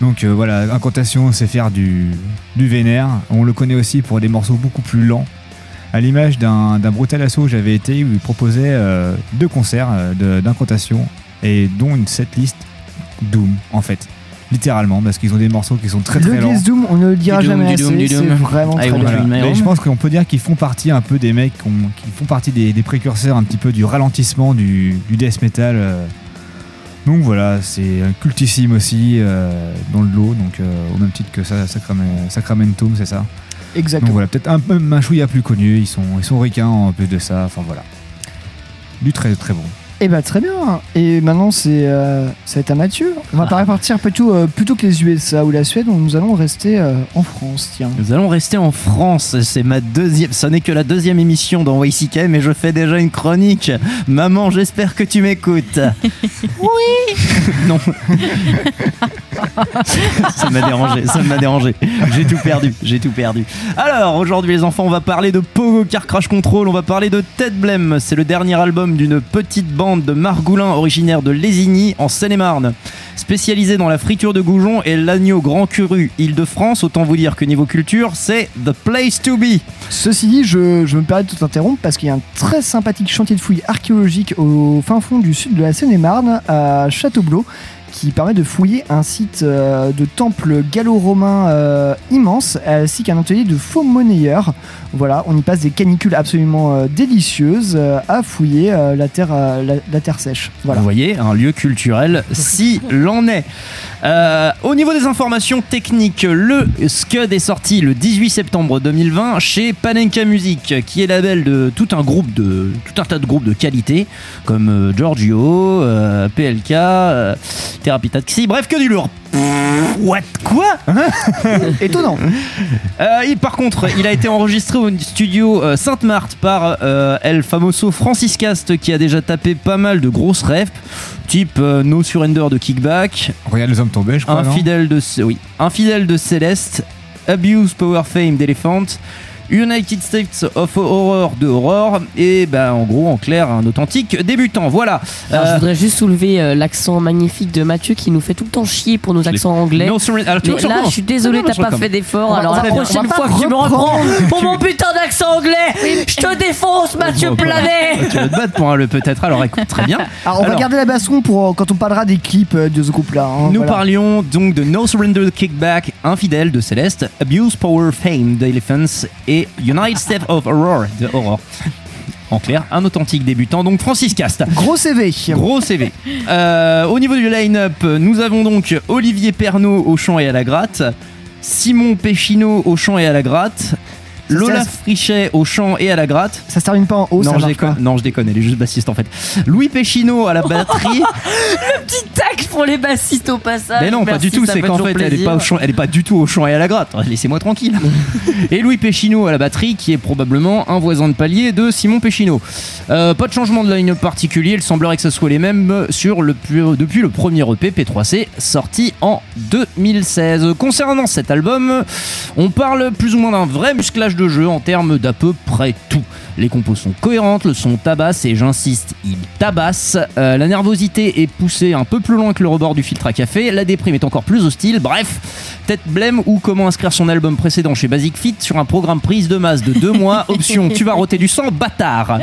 Donc euh, voilà, Incantation, c'est faire du, du vénère. On le connaît aussi pour des morceaux beaucoup plus lents. À l'image d'un Brutal Assaut où j'avais été, où il proposait euh, deux concerts euh, de- d'Incantation et dont une setlist Doom en fait. Littéralement, parce qu'ils ont des morceaux qui sont très très Le lents. Doom, on ne le dira Du jamais assez, c'est vraiment Ah, très Mais Iron. je pense qu'on peut dire qu'ils font partie un peu des mecs qui, ont- qui font partie des, des précurseurs un petit peu du ralentissement du, du death metal. euh. Donc voilà, c'est un cultissime aussi euh, dans le lot, donc euh, au même titre que ça, Sacramentum, c'est ça. Exactement. Donc voilà, peut-être un peu un chouïa plus connu, ils sont, ils sont ricains en plus de ça, enfin voilà. Du très très bon. Et bah très bien. Et maintenant c'est euh, ça va être à Mathieu. On va Ah. pas repartir plutôt euh, plutôt que les USA ou la Suède. Nous allons rester euh, en France. Tiens. Nous allons rester en France. C'est ma deuxième. Ce n'est que la deuxième émission dans YCK, mais je fais déjà une chronique. Maman, j'espère que tu m'écoutes. oui. non. ça m'a dérangé. Ça m'a dérangé. J'ai tout perdu. J'ai tout perdu. Alors aujourd'hui, les enfants, on va parler de Pogo Car Crash Control. On va parler de Ted Blem. C'est le dernier album d'une petite bande de Margoulins originaire de Lésigny en Seine-et-Marne. Spécialisé dans la friture de goujon et l'agneau grand curu Île-de-France, autant vous dire que niveau culture, c'est the place to be. Ceci dit, je, me permets de t'interrompre parce qu'il y a un très sympathique chantier de fouilles archéologiques au fin fond du sud de la Seine-et-Marne, à Châteaublot. qui permet de fouiller un site euh, de temple gallo-romain euh, immense ainsi qu'un atelier de faux monnayeurs. Voilà, on y passe des canicules absolument euh, délicieuses euh, à fouiller euh, la, terre, sèche. Vous voyez, un lieu culturel, si l'en est. Au niveau des informations techniques, le Scud est sorti le 18 septembre 2020 chez Panenka Music, qui est label de tout un groupe de tout un tas de groupes de qualité, comme Giorgio, PLK, euh, Therapy bref que du lourd. What? Quoi? Étonnant. Euh, il- par contre, il a été enregistré au studio euh, Sainte-Marthe par euh, El Famoso Francis Cast qui a déjà tapé pas mal de grosses refs, type euh, No Surrender de Kickback, Regarde les hommes tombés, je crois. Infidèle de, oui, Infidèle de Céleste, Abuse Power Fame d'Elephant, United States of Horror de Horror, et ben en gros, en clair, un authentique débutant. Voilà. Alors, je Euh, voudrais juste soulever euh, l'accent magnifique de Mathieu qui nous fait tout le temps chier pour nos accents anglais. No surrender- alors, tu Mais là, je suis désolé, t'as pas fait d'effort. Alors la prochaine fois que tu me reprends pour mon putain d'accent anglais, je te défonce, Mathieu Planet. tu vas te battre pour un le peut-être. Alors écoute, très bien. Alors, on va garder la basson pour euh, quand on parlera des clips de ce groupe-là. hein, Nous parlions donc de No Surrender Kickback, Infidèle de Céleste, Abuse Power Fame d'Elephants et United States of Horror de Horror. En clair, un authentique débutant, donc Francis Cast. Gros CV. Gros CV. Euh, au niveau du line-up, nous avons donc Olivier Pernaud au chant et à la gratte, Simon Péchineau au chant et à la gratte, Lola ça- Frichet au chant et à la gratte. Ça se termine pas en haut, ça non, je marche déconne, non, je déconne, elle est juste bassiste en fait. Louis Péchineau à la batterie. Petit tac pour les bassistes au passage. Mais non, pas du tout. ça C'est qu'en fait, elle est pas, au chant- elle est pas du tout au chant et à la gratte. Laissez-moi tranquille. et Louis Péchineau à la batterie, qui est probablement un voisin de palier de Simon Péchineau. Euh, pas de changement de line particulier. Il semblerait que ce soit les mêmes sur le, pu- depuis le premier EP P3C sorti en 2016. Concernant cet album, on parle plus ou moins d'un vrai musclage de jeu en termes d'à peu près tout. Les compos sont cohérentes, le son tabasse et j'insiste, il tabasse. Euh, la nervosité est poussée un peu plus loin que le rebord du filtre à café. La déprime est encore plus hostile. Bref, tête blême ou comment inscrire son album précédent chez Basic Fit sur un programme prise de masse de deux mois. Option tu vas roter du sang, bâtard.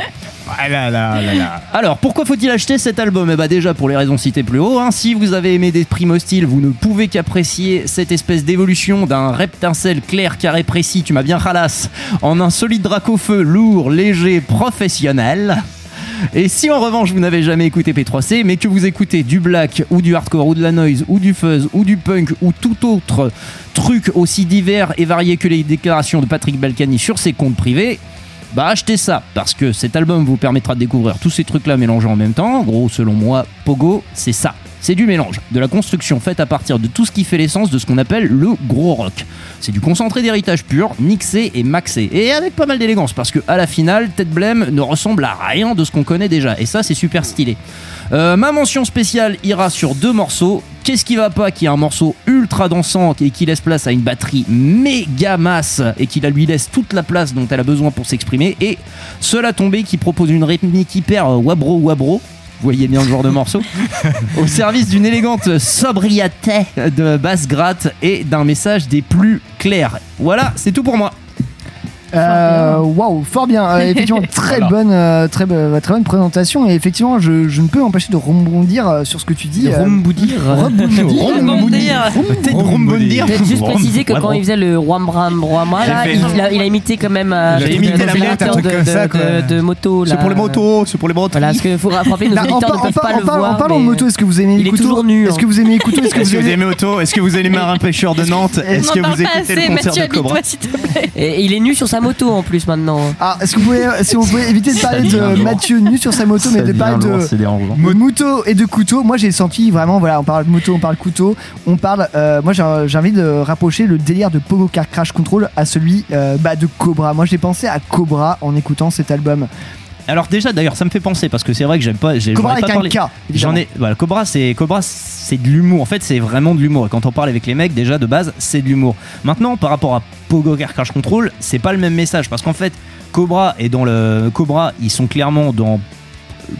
Ah. Alors, pourquoi faut-il acheter cet album Eh bah déjà pour les raisons citées plus haut. hein. Si vous avez aimé des primes hostiles, vous ne pouvez qu'apprécier cette espèce d'évolution d'un reptincelle clair, carré, précis, tu m'as bien ralasse, en un solide drac au feu, lourd, léger, professionnel. Et si en revanche vous n'avez jamais écouté P3C, mais que vous écoutez du black ou du hardcore ou de la noise ou du fuzz ou du punk ou tout autre truc aussi divers et varié que les déclarations de Patrick Balkany sur ses comptes privés, bah achetez ça parce que cet album vous permettra de découvrir tous ces trucs là mélangés en même temps. Gros, selon moi, Pogo, c'est ça. C'est du mélange, de la construction faite à partir de tout ce qui fait l'essence de ce qu'on appelle le gros rock. C'est du concentré d'héritage pur, mixé et maxé, et avec pas mal d'élégance, parce que à la finale, Ted Blême ne ressemble à rien de ce qu'on connaît déjà, et ça c'est super stylé. Euh, ma mention spéciale ira sur deux morceaux. Qu'est-ce qui va pas Qui est un morceau ultra dansant et qui laisse place à une batterie méga masse et qui la lui laisse toute la place dont elle a besoin pour s'exprimer. Et Cela tombé qui propose une rythmique hyper euh, wabro wabro. Vous voyez bien le genre de morceau Au service d'une élégante sobriété de basse gratte et d'un message des plus clairs. Voilà, c'est tout pour moi. Euh, Waouh, fort bien. Euh, effectivement, très Alors. bonne, euh, très, bo- très bonne présentation. Et effectivement, je, je ne peux m'empêcher de rebondir euh, sur ce que tu dis. Rebondir. Rebondir. Rebondir. Juste préciser que quand il faisait le Rwam Bram Rwama, là, J'ai il, a, imité quand même euh, J'ai le- imité la de, moto. C'est pour les motos, c'est pour les motos. Voilà, parce qu'il faut rappeler nos auditeurs ne en peuvent pas le voir. en parlant de moto, est-ce que vous aimez Il est Couteau toujours nu, Est-ce que vous aimez Couteau Est-ce que Est-ce que vous aimez Auto Est-ce que vous aimez Marin Pêcheur de Nantes Est-ce que vous écoutez le concert de Cobra il est nu sur sa moto en plus maintenant. Ah, est-ce que vous pouvez, si vous pouvez éviter de parler de. Mathieu nu sur sa moto, mais de parler de moto et de couteau. Moi, j'ai senti vraiment, voilà, on parle de moto, on parle couteau, on parle. euh, moi, j'ai j'ai envie de rapprocher le délire de Pogo Car Crash Control à celui euh, bah, de Cobra. Moi, j'ai pensé à Cobra en écoutant cet album. Alors déjà d'ailleurs ça me fait penser parce que c'est vrai que j'aime pas j'ai Cobra pas parlé. J'en évidemment. ai voilà, Cobra c'est Cobra c'est de l'humour en fait c'est vraiment de l'humour et quand on parle avec les mecs déjà de base c'est de l'humour. Maintenant par rapport à Pogo Car Crash Control c'est pas le même message parce qu'en fait Cobra est dans le Cobra ils sont clairement dans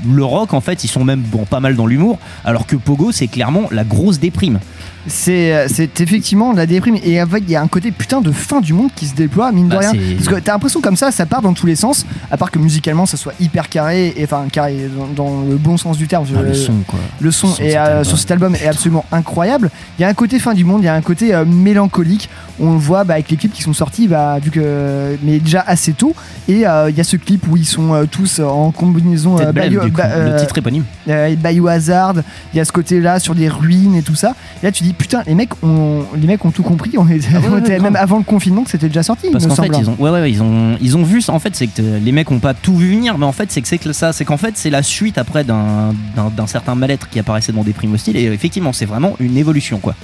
le rock en fait ils sont même bon pas mal dans l'humour alors que Pogo c'est clairement la grosse déprime. C'est c'est effectivement la déprime. Et avec il y a un côté putain de fin du monde qui se déploie mine de Bah, rien. parce que t'as l'impression comme ça ça part dans tous les sens à part que musicalement ça soit hyper carré et enfin carré dans, dans le bon sens du terme. Ah, le Euh, son, quoi. le son, Le son de est, cet euh, sur cet album est absolument incroyable. Il y a un côté fin du monde il y a un côté euh, mélancolique on le voit bah, avec les clips qui sont sortis bah, vu que mais déjà assez tôt et euh, il y a ce clip où ils sont euh, tous en combinaison euh, bio- du coup, bah, le euh, titre éponyme. euh, Biohazard, il y a ce côté-là sur des ruines et tout ça. Et là, tu dis putain, les mecs ont, les mecs ont tout compris. On était, Ah ouais, on ouais, était grave. même avant le confinement que c'était déjà sorti. Parce qu'en fait, semble. ils ont, ouais, ouais, ouais, ils ont, ils ont vu. ça. En fait, c'est que les mecs ont pas tout vu venir, mais en fait, c'est que c'est que ça, c'est qu'en fait, c'est la suite après d'un, d'un, d'un certain mal-être qui apparaissait dans des primes hostiles. Et effectivement, c'est vraiment une évolution, quoi.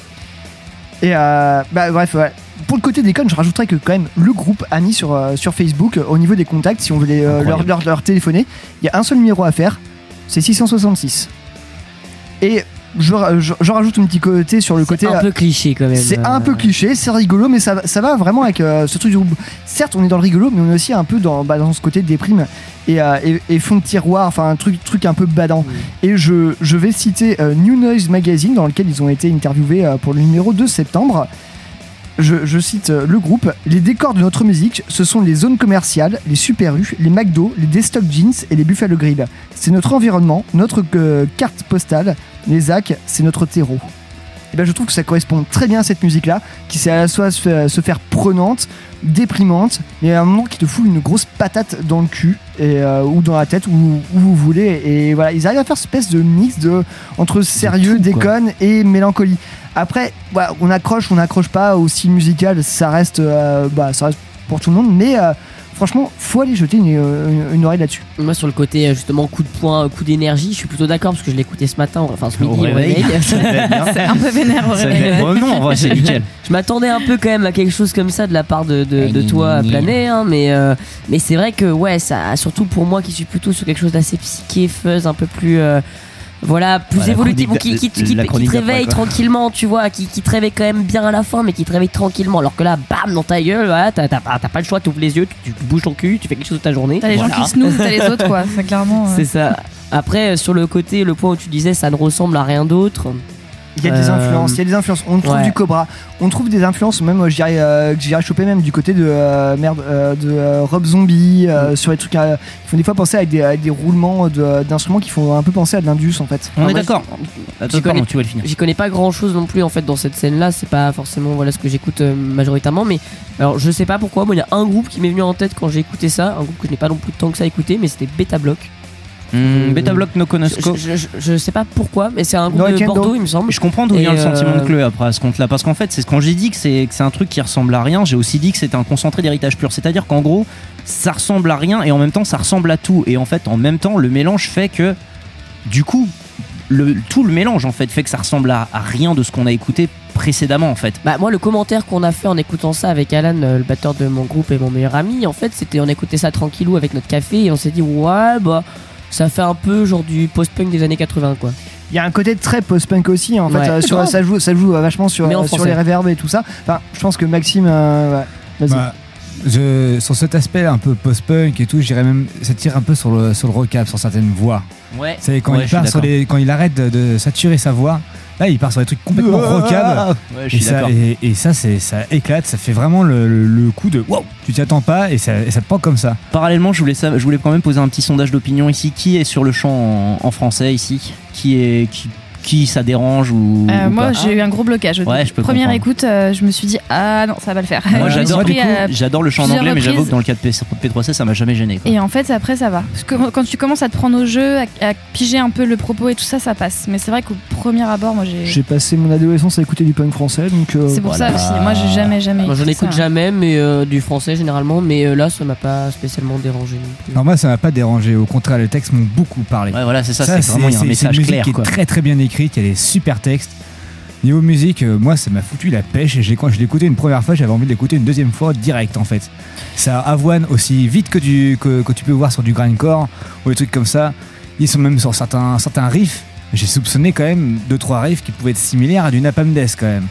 Et euh, bah, bref, ouais. pour le côté des connes, je rajouterais que quand même le groupe a mis sur, euh, sur Facebook euh, au niveau des contacts, si on voulait leur, Incroyable. leur, leur téléphoner, il y a un seul numéro à faire, c'est 666. Et je, je- je rajoute un petit côté sur le côté. un euh, peu cliché quand même. C'est un euh, peu cliché, c'est rigolo, mais ça, va- ça va vraiment avec euh, ce truc du groupe. Certes, on est dans le rigolo, mais on est aussi un peu dans, bah, dans ce côté déprime et, euh, et, et fond de tiroir, enfin un truc, truc un peu badant. Et je, je vais citer euh, New Noise Magazine, dans lequel ils ont été interviewés euh, pour le numéro de septembre. Je, je cite euh, le groupe Les décors de notre musique, ce sont les zones commerciales, les super U, les McDo, les Destock Jeans et les Buffalo Grill. C'est notre environnement, notre euh, carte postale. Les ZAC, c'est notre terreau. Et ben, je trouve que ça correspond très bien à cette musique-là, qui sait à la fois se faire, prenante, déprimante, mais à un moment qui te fout une grosse patate dans le cul et, euh, ou dans la tête, où, où vous voulez. Et voilà, ils arrivent à faire cette espèce de mix de, entre sérieux, tout, quoi. déconne et mélancolie. Après, voilà, on accroche, on n'accroche pas au style musical, ça reste, euh, bah, ça reste pour tout le monde, mais euh, franchement, faut aller jeter une, une- une oreille là-dessus. Moi, sur le côté euh, justement coup de poing, coup d'énergie, je suis plutôt d'accord parce que je l'ai écouté ce matin, enfin ce midi au réveil. C'est un peu vénère au réveil. Oh non, en vrai, c'est nickel. Je m'attendais un peu quand même à quelque chose comme ça de la part de, de, de Gna, toi, Planet, hein, mais, euh, mais c'est vrai que, ouais, ça, surtout pour moi qui suis plutôt sur quelque chose d'assez psyché, fuzz, un peu plus. euh, voilà, plus évolutif, ou qui, te réveille tranquillement, tu vois, qui, qui te réveille quand même bien à la fin, mais qui te réveille tranquillement. Alors que là, bam, dans ta gueule, voilà, t'as t'as pas, t'as pas le choix, tu ouvres les yeux, tu, tu bouges ton cul, tu fais quelque chose de ta journée. T'as les gens qui snooze, t'as les autres quoi. C'est clairement. euh, C'est ça. Après, sur le côté, le point où tu disais ça ne ressemble à rien d'autre. Il y a des Euh, influences, il y a des influences. On trouve ouais. du Cobra, on trouve des influences, même euh, je dirais euh, j'irais choper même du côté de euh, merde euh, de euh, Rob Zombie euh, Mm. sur les trucs euh, qui font des fois penser avec des, roulements de- d'instruments qui font un peu penser à de l'indus en fait. On Ah, est d'accord. J'y connais- pardon, tu vas le finir. J'y connais pas grand chose non plus en fait dans cette scène là, c'est pas forcément voilà ce que j'écoute euh, majoritairement, mais alors je sais pas pourquoi, moi il y a un groupe qui m'est venu en tête quand j'ai écouté ça, un groupe que je n'ai pas non plus tant que ça écouté, mais c'était Beta Block. Hmm, Beta Block no Conosco. Je, je- sais pas pourquoi, mais c'est un groupe No de. Bordeaux il me semble. Je comprends d'où vient le sentiment de euh, Chloé après à ce compte-là. Parce qu'en fait, c'est quand j'ai dit que c'est que c'est un truc qui ressemble à rien, j'ai aussi dit que c'était un concentré d'héritage pur. C'est-à-dire qu'en gros, ça ressemble à rien et en même temps, ça ressemble à tout. Et en fait, en même temps, le mélange fait que, du coup, le, tout le mélange en fait fait que ça ressemble à, à rien de ce qu'on a écouté précédemment en fait. Bah moi le commentaire qu'on a fait en écoutant ça avec Alan, euh, le batteur de mon groupe et mon meilleur ami, en fait c'était on écoutait ça tranquillou avec notre café et on s'est dit ouais bah ça fait un peu genre du post-punk des années 80 quoi. Il y a un côté très post-punk aussi en fait, Ouais. euh, sur- ça joue, ça joue euh, vachement sur, euh, sur les reverbs et tout ça. Enfin, je pense que Maxime, euh, ouais, vas-y. Bah, je, sur cet aspect un peu post-punk et tout, je dirais même, ça tire un peu sur le, sur le recap, sur certaines voix. Ouais. C'est quand, Ouais, il part sur d'accord. les, quand il arrête de, de saturer sa voix, là il part sur des trucs complètement rockab. Ouais, je Et ça, d'accord. et, et ça, c'est, ça éclate, ça fait vraiment le, le- le coup de wow, tu t'y attends pas et ça, et ça te prend comme ça. Parallèlement, je voulais, sa- je voulais quand même poser un petit sondage d'opinion ici. Qui est sur le champ en, en français ici? Qui est qui, qui ça dérange ou, Euh, ou moi, j'ai eu un gros blocage. Au Ouais, début. je peux Première comprendre. écoute, euh, je me suis dit ah non, ça va pas le faire. Moi, j'adore, du coup, à j'adore le chant en anglais, mais j'avoue que dans le cas de P- P3C, ça m'a jamais gêné. quoi. Et en fait, après, ça va. Parce que quand tu commences à te prendre au jeu, à, à piger un peu le propos et tout ça, ça passe. Mais c'est vrai qu'au premier abord, moi, j'ai. J'ai passé mon adolescence à écouter du punk français, donc. euh, C'est pour voilà. ça aussi. Moi, j'ai jamais, jamais. Moi j'en écoute ça. jamais mais euh, du français généralement, mais euh, là ça m'a pas spécialement dérangé non moi, ça m'a pas dérangé. Au contraire, les textes m'ont beaucoup parlé. Ouais, voilà, c'est ça, c'est vraiment, un message clair, qui est quoi. très très bien écrite. Il y a des super textes. Niveau musique, euh, moi, ça m'a foutu la pêche. Et j'ai- quand je l'ai écouté une première fois, j'avais envie de l'écouter une deuxième fois direct en fait. Ça avoine aussi vite que, du, que, que tu peux voir sur du grindcore ou des trucs comme ça. Ils sont même sur certains, certains riffs. J'ai soupçonné quand même deux trois riffs qui pouvaient être similaires à du Napalm Death quand même.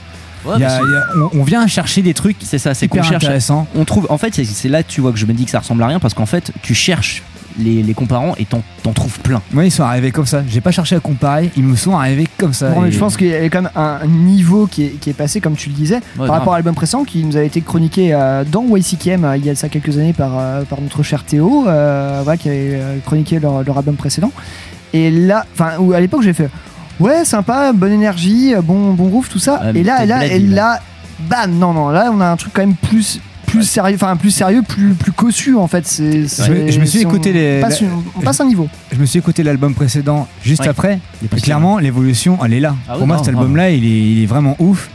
Ouais, Il y a- parce que- il y a- on, on vient chercher des trucs. C'est ça, c'est qu'on cherche. intéressant. On trouve. En fait, c'est- c'est là que tu vois que je me dis que ça ressemble à rien parce qu'en fait, tu cherches les, les comparants et t'en t'en trouves plein. Moi, ils sont arrivés comme ça. J'ai pas cherché à comparer. Ils me sont arrivés comme ça. Bon, mais Et- je pense qu'il y a quand même un niveau qui est, qui est passé, comme tu le disais, par grave. rapport à l'album précédent qui nous a été chroniqué euh, dans YCKM euh, il y a ça quelques années par, euh, par notre cher Théo, euh, voilà, qui avait chroniqué leur, leur album précédent. Et là, enfin, où à l'époque j'ai fait ouais, sympa, bonne énergie, bon, bon groove, tout ça. Et là, là, bled, et là. là, bam, non, non, là on a un truc quand même plus. Plus sérieux, enfin plus sérieux, plus plus cossu en fait. C'est, Je me- je me suis écouté on les- passe, la- une- on passe un niveau. Je me suis écouté l'album précédent juste Ouais. après. Et clairement, l'évolution, elle est là. Ah oui, Pour moi, non, cet album-là, il est, il est vraiment ouf.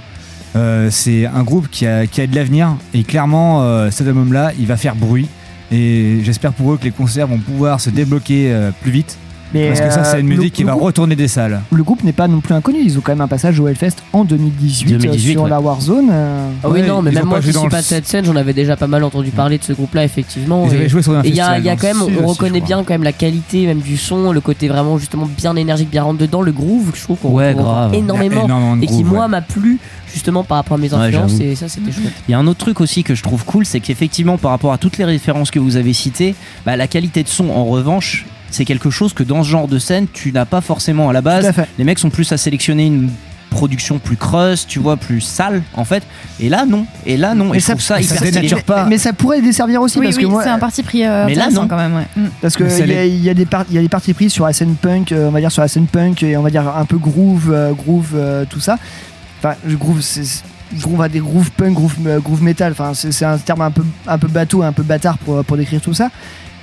Euh, c'est un groupe qui a, qui a de l'avenir. Et clairement, euh, cet album-là, il va faire bruit. Et j'espère pour eux que les concerts vont pouvoir se débloquer euh, plus vite. Mais, parce que ça, c'est une euh, musique le- qui va groupe- retourner des salles. Le groupe n'est pas non plus inconnu. Ils ont quand même un passage au Hellfest en 2018, 2018, euh, sur ouais. la Warzone. euh. Ah oui, Ouais, non, mais même moi joué dans suis pas de cette scène, j'en avais déjà pas mal entendu parler de ce groupe-là, effectivement. Ils et avaient joué sur un et il y a, festival il y a dans quand même, on reconnaît je bien quand même la qualité même du son, le côté vraiment justement bien énergique, bien rentre dedans, le groove, que je trouve qu'on Ouais, retrouve grave. énormément, énormément et qui groove, moi ouais. m'a plu justement par rapport à mes influences, et ça c'était chouette. Il y a un autre truc aussi que je trouve cool, c'est qu'effectivement, par rapport à toutes les références que vous avez citées, bah, la qualité de son, en revanche, c'est quelque chose que dans ce genre de scène, tu n'as pas forcément à la à base. Les mecs sont plus à sélectionner une production plus creuse, tu vois, plus sale, en fait. Et là, non. Et là, non. Et trouve ça, ça hyper stylé. dénature pas. Mais ça pourrait desservir aussi Oui, parce oui, que moi, c'est un parti pris euh, Mais là, non. quand même, ouais. Mm. Parce que ça il y, a- y a des il y a des parties prises sur la scène punk, euh, on va dire sur la scène punk et on va dire un peu groove, euh, groove, euh, tout ça. Enfin, le groove, c'est groove à des groove punk, groove, groove metal. Enfin, c'est c'est un terme un peu un peu bateau, un peu bâtard pour, pour décrire tout ça.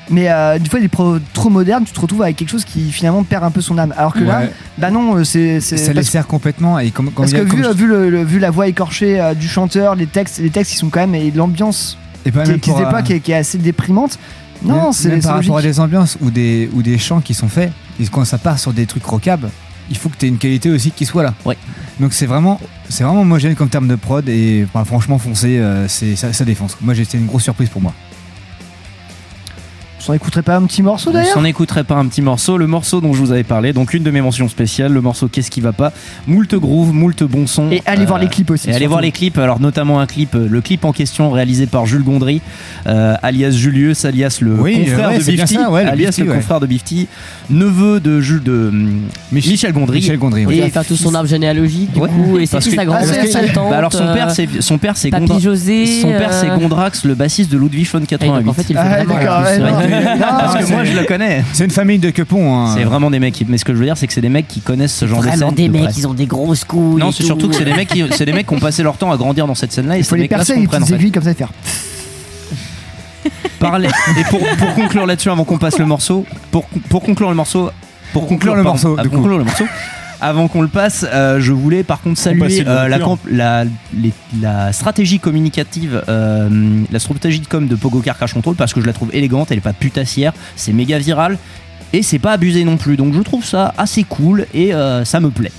Mais euh, du fois, des pro trop modernes, tu te retrouves avec quelque chose qui finalement perd un peu son âme. Alors que là, bah non, euh, c'est Ça les sert complètement. Et comme, comme parce que a- comme vu, je- euh, vu, le, le- vu la voix écorchée euh, du chanteur, les textes, les textes, ils sont quand même et l'ambiance et pas qui, même qui euh, qui est, qui est assez déprimante. Non, c'est par rapport à logique. des ambiances ou des, ou des chants qui sont faits. Et quand ça part sur des trucs rockab, il faut que tu aies une qualité aussi qui soit là. Ouais. Donc c'est vraiment, c'est vraiment homogène comme terme de prod et bah, franchement foncé, euh, c'est ça, ça défonce. Moi j'ai- c'était une grosse surprise pour moi. On s'en écouterait pas un petit morceau On d'ailleurs s'en écouterait pas un petit morceau, le morceau dont je vous avais parlé, donc une de mes mentions spéciales, le morceau Qu'est-ce qui va pas? Moult groove, moult bon son. Et allez Euh, voir les clips aussi. Et allez voir les clips, alors notamment un clip, euh, le clip en question réalisé par Jules Gondry, euh, alias Julius, alias le Oui, confrère ouais, de Bifty, ça, ouais, le alias Bifty, le ouais. confrère de Bifty, neveu de Jules de hum, Michel Gondry. Michel Gondry, Il oui. va faire tout son arbre généalogique du Ouais. coup, et c'est qui sa Ah, grand-mère, sa tante Bah alors son père euh, c'est son père c'est Papy Gondra- José, son père c'est euh, Gondrax le bassiste de Ludwig von ah, 88. donc en fait il fait Parce que moi je le connais. C'est une famille de quepons. hein. C'est vraiment des mecs qui... mais ce que je veux dire c'est que c'est des mecs qui connaissent ce genre de Vraiment scène des de mecs, près. ils ont des grosses couilles. Non, et c'est tout. surtout que c'est des mecs qui c'est des mecs qui ont passé leur temps à grandir dans cette scène-là et Il ces faut les mecs-là percer se comprennent en petites fait. aiguilles comme ça et faire. Parler. Et pour, pour conclure là-dessus, avant qu'on passe le morceau, pour, pour conclure le morceau, pour conclure le pardon, morceau, à du coup. conclure le morceau. Avant qu'on le passe, euh, je voulais par contre saluer euh, la, conclure. camp- la, les- la stratégie communicative, euh, la stratégie de com de Pogo Car Crash Control parce que je la trouve élégante, elle est pas putassière, c'est méga viral et c'est pas abusé non plus. Donc je trouve ça assez cool et euh, ça me plaît.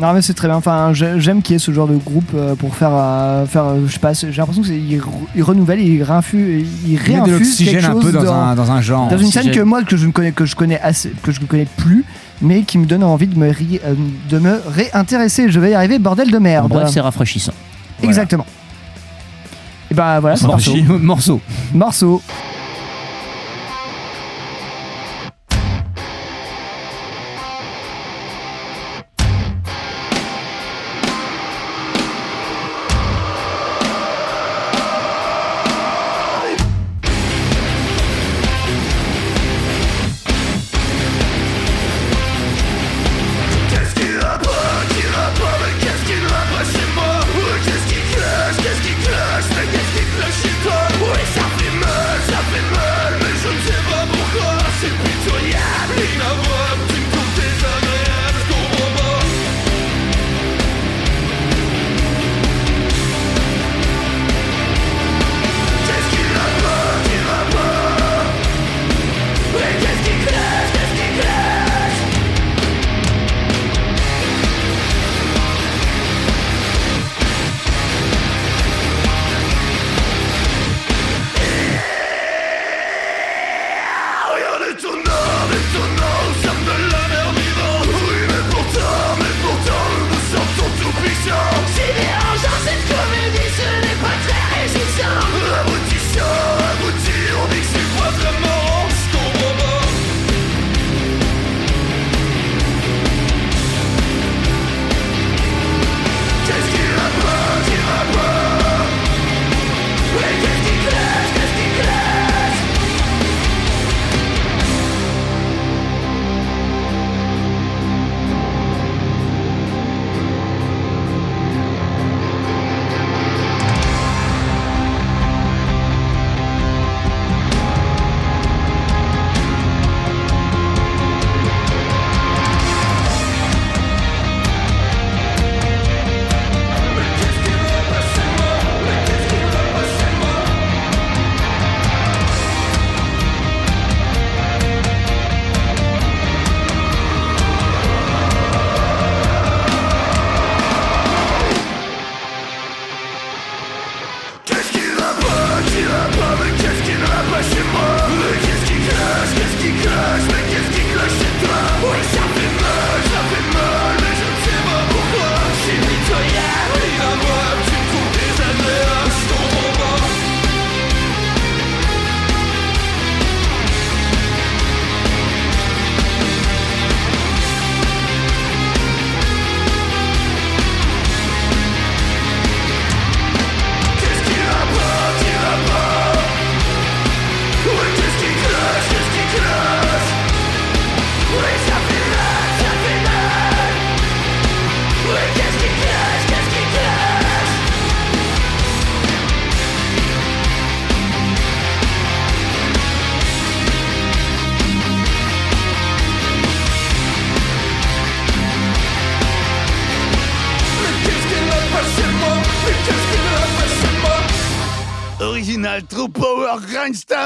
Non mais c'est très bien. Enfin, j'ai- j'aime qu'il y ait ce genre de groupe pour faire, euh, faire, je sais pas. J'ai l'impression que c'est- il, re- il renouvelle, il réinfuse, il Il met de réinfuse quelque l'oxygène un chose peu dans, dans, un, dans un genre. dans une scène que moi que je ne connais que je connais assez, que je ne connais plus, mais qui me donne envie de me ri- euh, de me réintéresser. Je vais y arriver, bordel de merde. Bref, c'est rafraîchissant. Exactement. Et ben voilà, c'est Morceau. morceau. Morceau.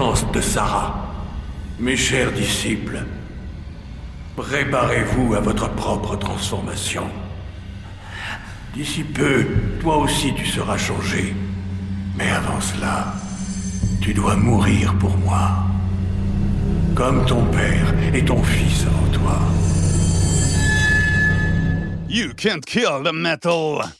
de Sarah. Mes chers disciples, préparez-vous à votre propre transformation. D'ici peu, toi aussi tu seras changé. Mais avant cela, tu dois mourir pour moi. Comme ton père et ton fils avant toi. You can't kill the metal.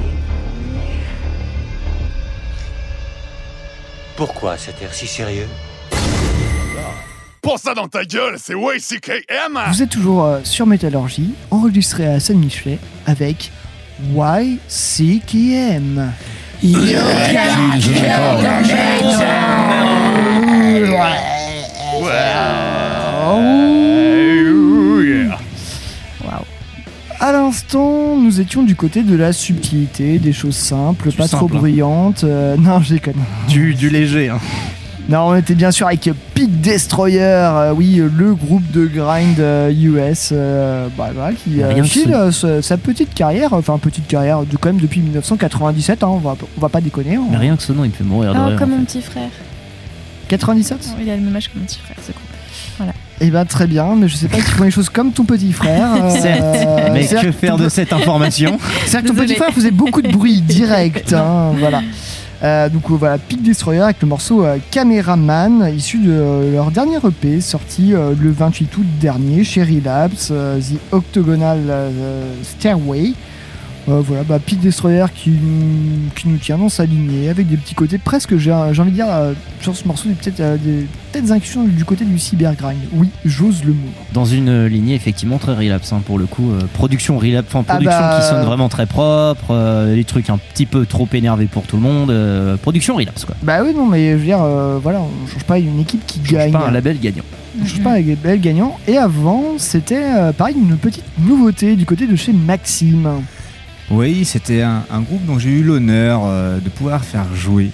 Pourquoi cet air si sérieux Pour ça dans ta gueule, c'est YCKM! Vous êtes toujours euh, sur Métallurgie, enregistré à Saint-Michelet avec YCKM. À l'instant, nous étions du côté de la subtilité, des choses simples, pas trop simple, hein. bruyantes. euh, non, je déconne. Du, du léger, hein. Non, on était bien sûr avec Peak Destroyer, euh, oui, le groupe de grind euh, US, euh, bah, qui euh, Rien que file ce- euh, sa, sa petite carrière, enfin petite carrière de quand même depuis 1997, hein, on, va, on va pas déconner. hein. Mais rien que ce nom, il me fait mourir de Oh, rire. comme en mon petit frère. 97 Oh, il a le même âge que mon petit frère, c'est cool. Eh ben très bien, mais je sais pas s'ils font les choses comme ton petit frère. euh, Certes. Mais que faire de cette information C'est-à-dire que ton petit frère faisait beaucoup de bruit direct, hein, voilà. Euh, donc euh, voilà, Peak Destroyer avec le morceau euh, Cameraman, issu de euh, leur dernier EP, sorti euh, le 28 août dernier chez Relapse, euh, The Octagonal euh, Stairway. Euh, voilà, bah, Peak Destroyer qui, qui nous tient dans sa lignée, avec des petits côtés presque, j'ai j'ai envie de dire, euh, sur ce morceau, des peut-être euh, des petites incursions du côté du cybergrind. Oui, j'ose le mot. Dans une euh, lignée effectivement très relapse hein, pour le coup. euh, production relapse, enfin Ah production bah, qui sonne vraiment très propre, euh, des trucs un petit peu trop énervés pour tout le monde. euh, production relapse quoi. Bah oui, non, mais je veux dire, euh, voilà, on change pas une équipe qui gagne. Pas un label gagnant. On change pas avec les belles gagnants. Et avant, c'était euh, pareil, une petite nouveauté du côté de chez Maxime. Oui, c'était un, un groupe dont j'ai eu l'honneur euh, de pouvoir faire jouer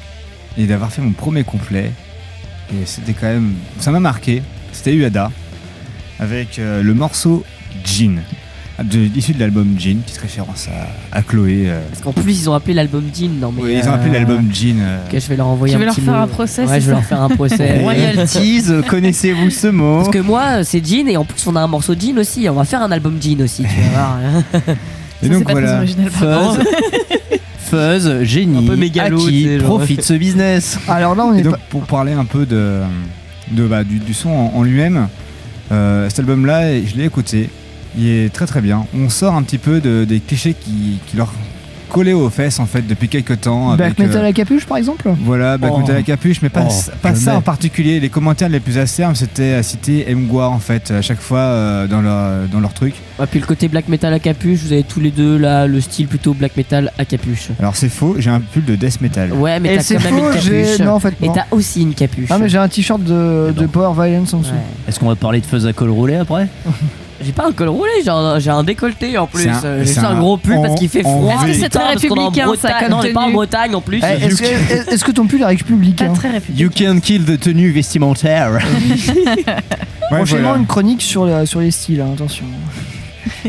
et d'avoir fait mon premier complet. Et c'était quand même. Ça m'a marqué. C'était UADA avec euh, le morceau Jean, de- issu de l'album Jean, petite référence à, à Chloé. euh. Parce qu'en plus, ils ont appelé l'album Jean. Non, mais, Oui, ils ont appelé euh, l'album Jean. euh. Ok, je vais leur envoyer Tu un veux leur petit faire mot. un procès, Ouais, je vais leur faire un procès. Royalties, connaissez-vous ce mot? Parce que moi, c'est Jean et en plus, on a un morceau Jean aussi. On va faire un album Jean aussi, tu vas voir. Et Ça, donc pas voilà. Fuzz. Fuzz, génie, Un peu mégalo, profite ce business. Alors là, on Et est donc, pas- pour parler un peu de, de, bah, du, du son en, en lui-même, euh, cet album-là, je l'ai écouté. Il est très très bien. On sort un petit peu de- des clichés qui, qui leur collaient aux fesses en fait depuis quelques temps. Black avec, Metal euh, à capuche, par exemple Voilà, Black Oh. Metal à capuche, mais pas, Oh, pas ça en particulier. Les commentaires les plus acerbes, c'était à citer Mgwa en fait, à chaque fois euh, dans, leur, dans leur truc. Et puis le côté black metal à capuche, vous avez tous les deux là le style plutôt black metal à capuche. Alors c'est faux, j'ai un pull de death metal. Ouais, mais t'as c'est quand même faux, une j'ai- capuche. non, en fait, Et t'as aussi une capuche. Ah, mais j'ai un t-shirt de, de Power Violence en dessous. Ouais. Est-ce qu'on va parler de Fuzz à col roulé après? J'ai pas un col roulé, j'ai un, j'ai un décolleté en plus. C'est un- Euh, J'ai c'est juste un, un- gros pull en- parce qu'il fait froid. Est-ce que c'est putain, très parce qu'on est en républicain, ça, Bretagne. comme Non, on est pas en tenue Bretagne en plus. Eh, Est-ce que- est-ce que ton pull est républicain Pas très républicain. You can kill the tenue vestimentaire. Ouais, Prochainement, voilà. une chronique sur, la- sur les styles, hein, attention.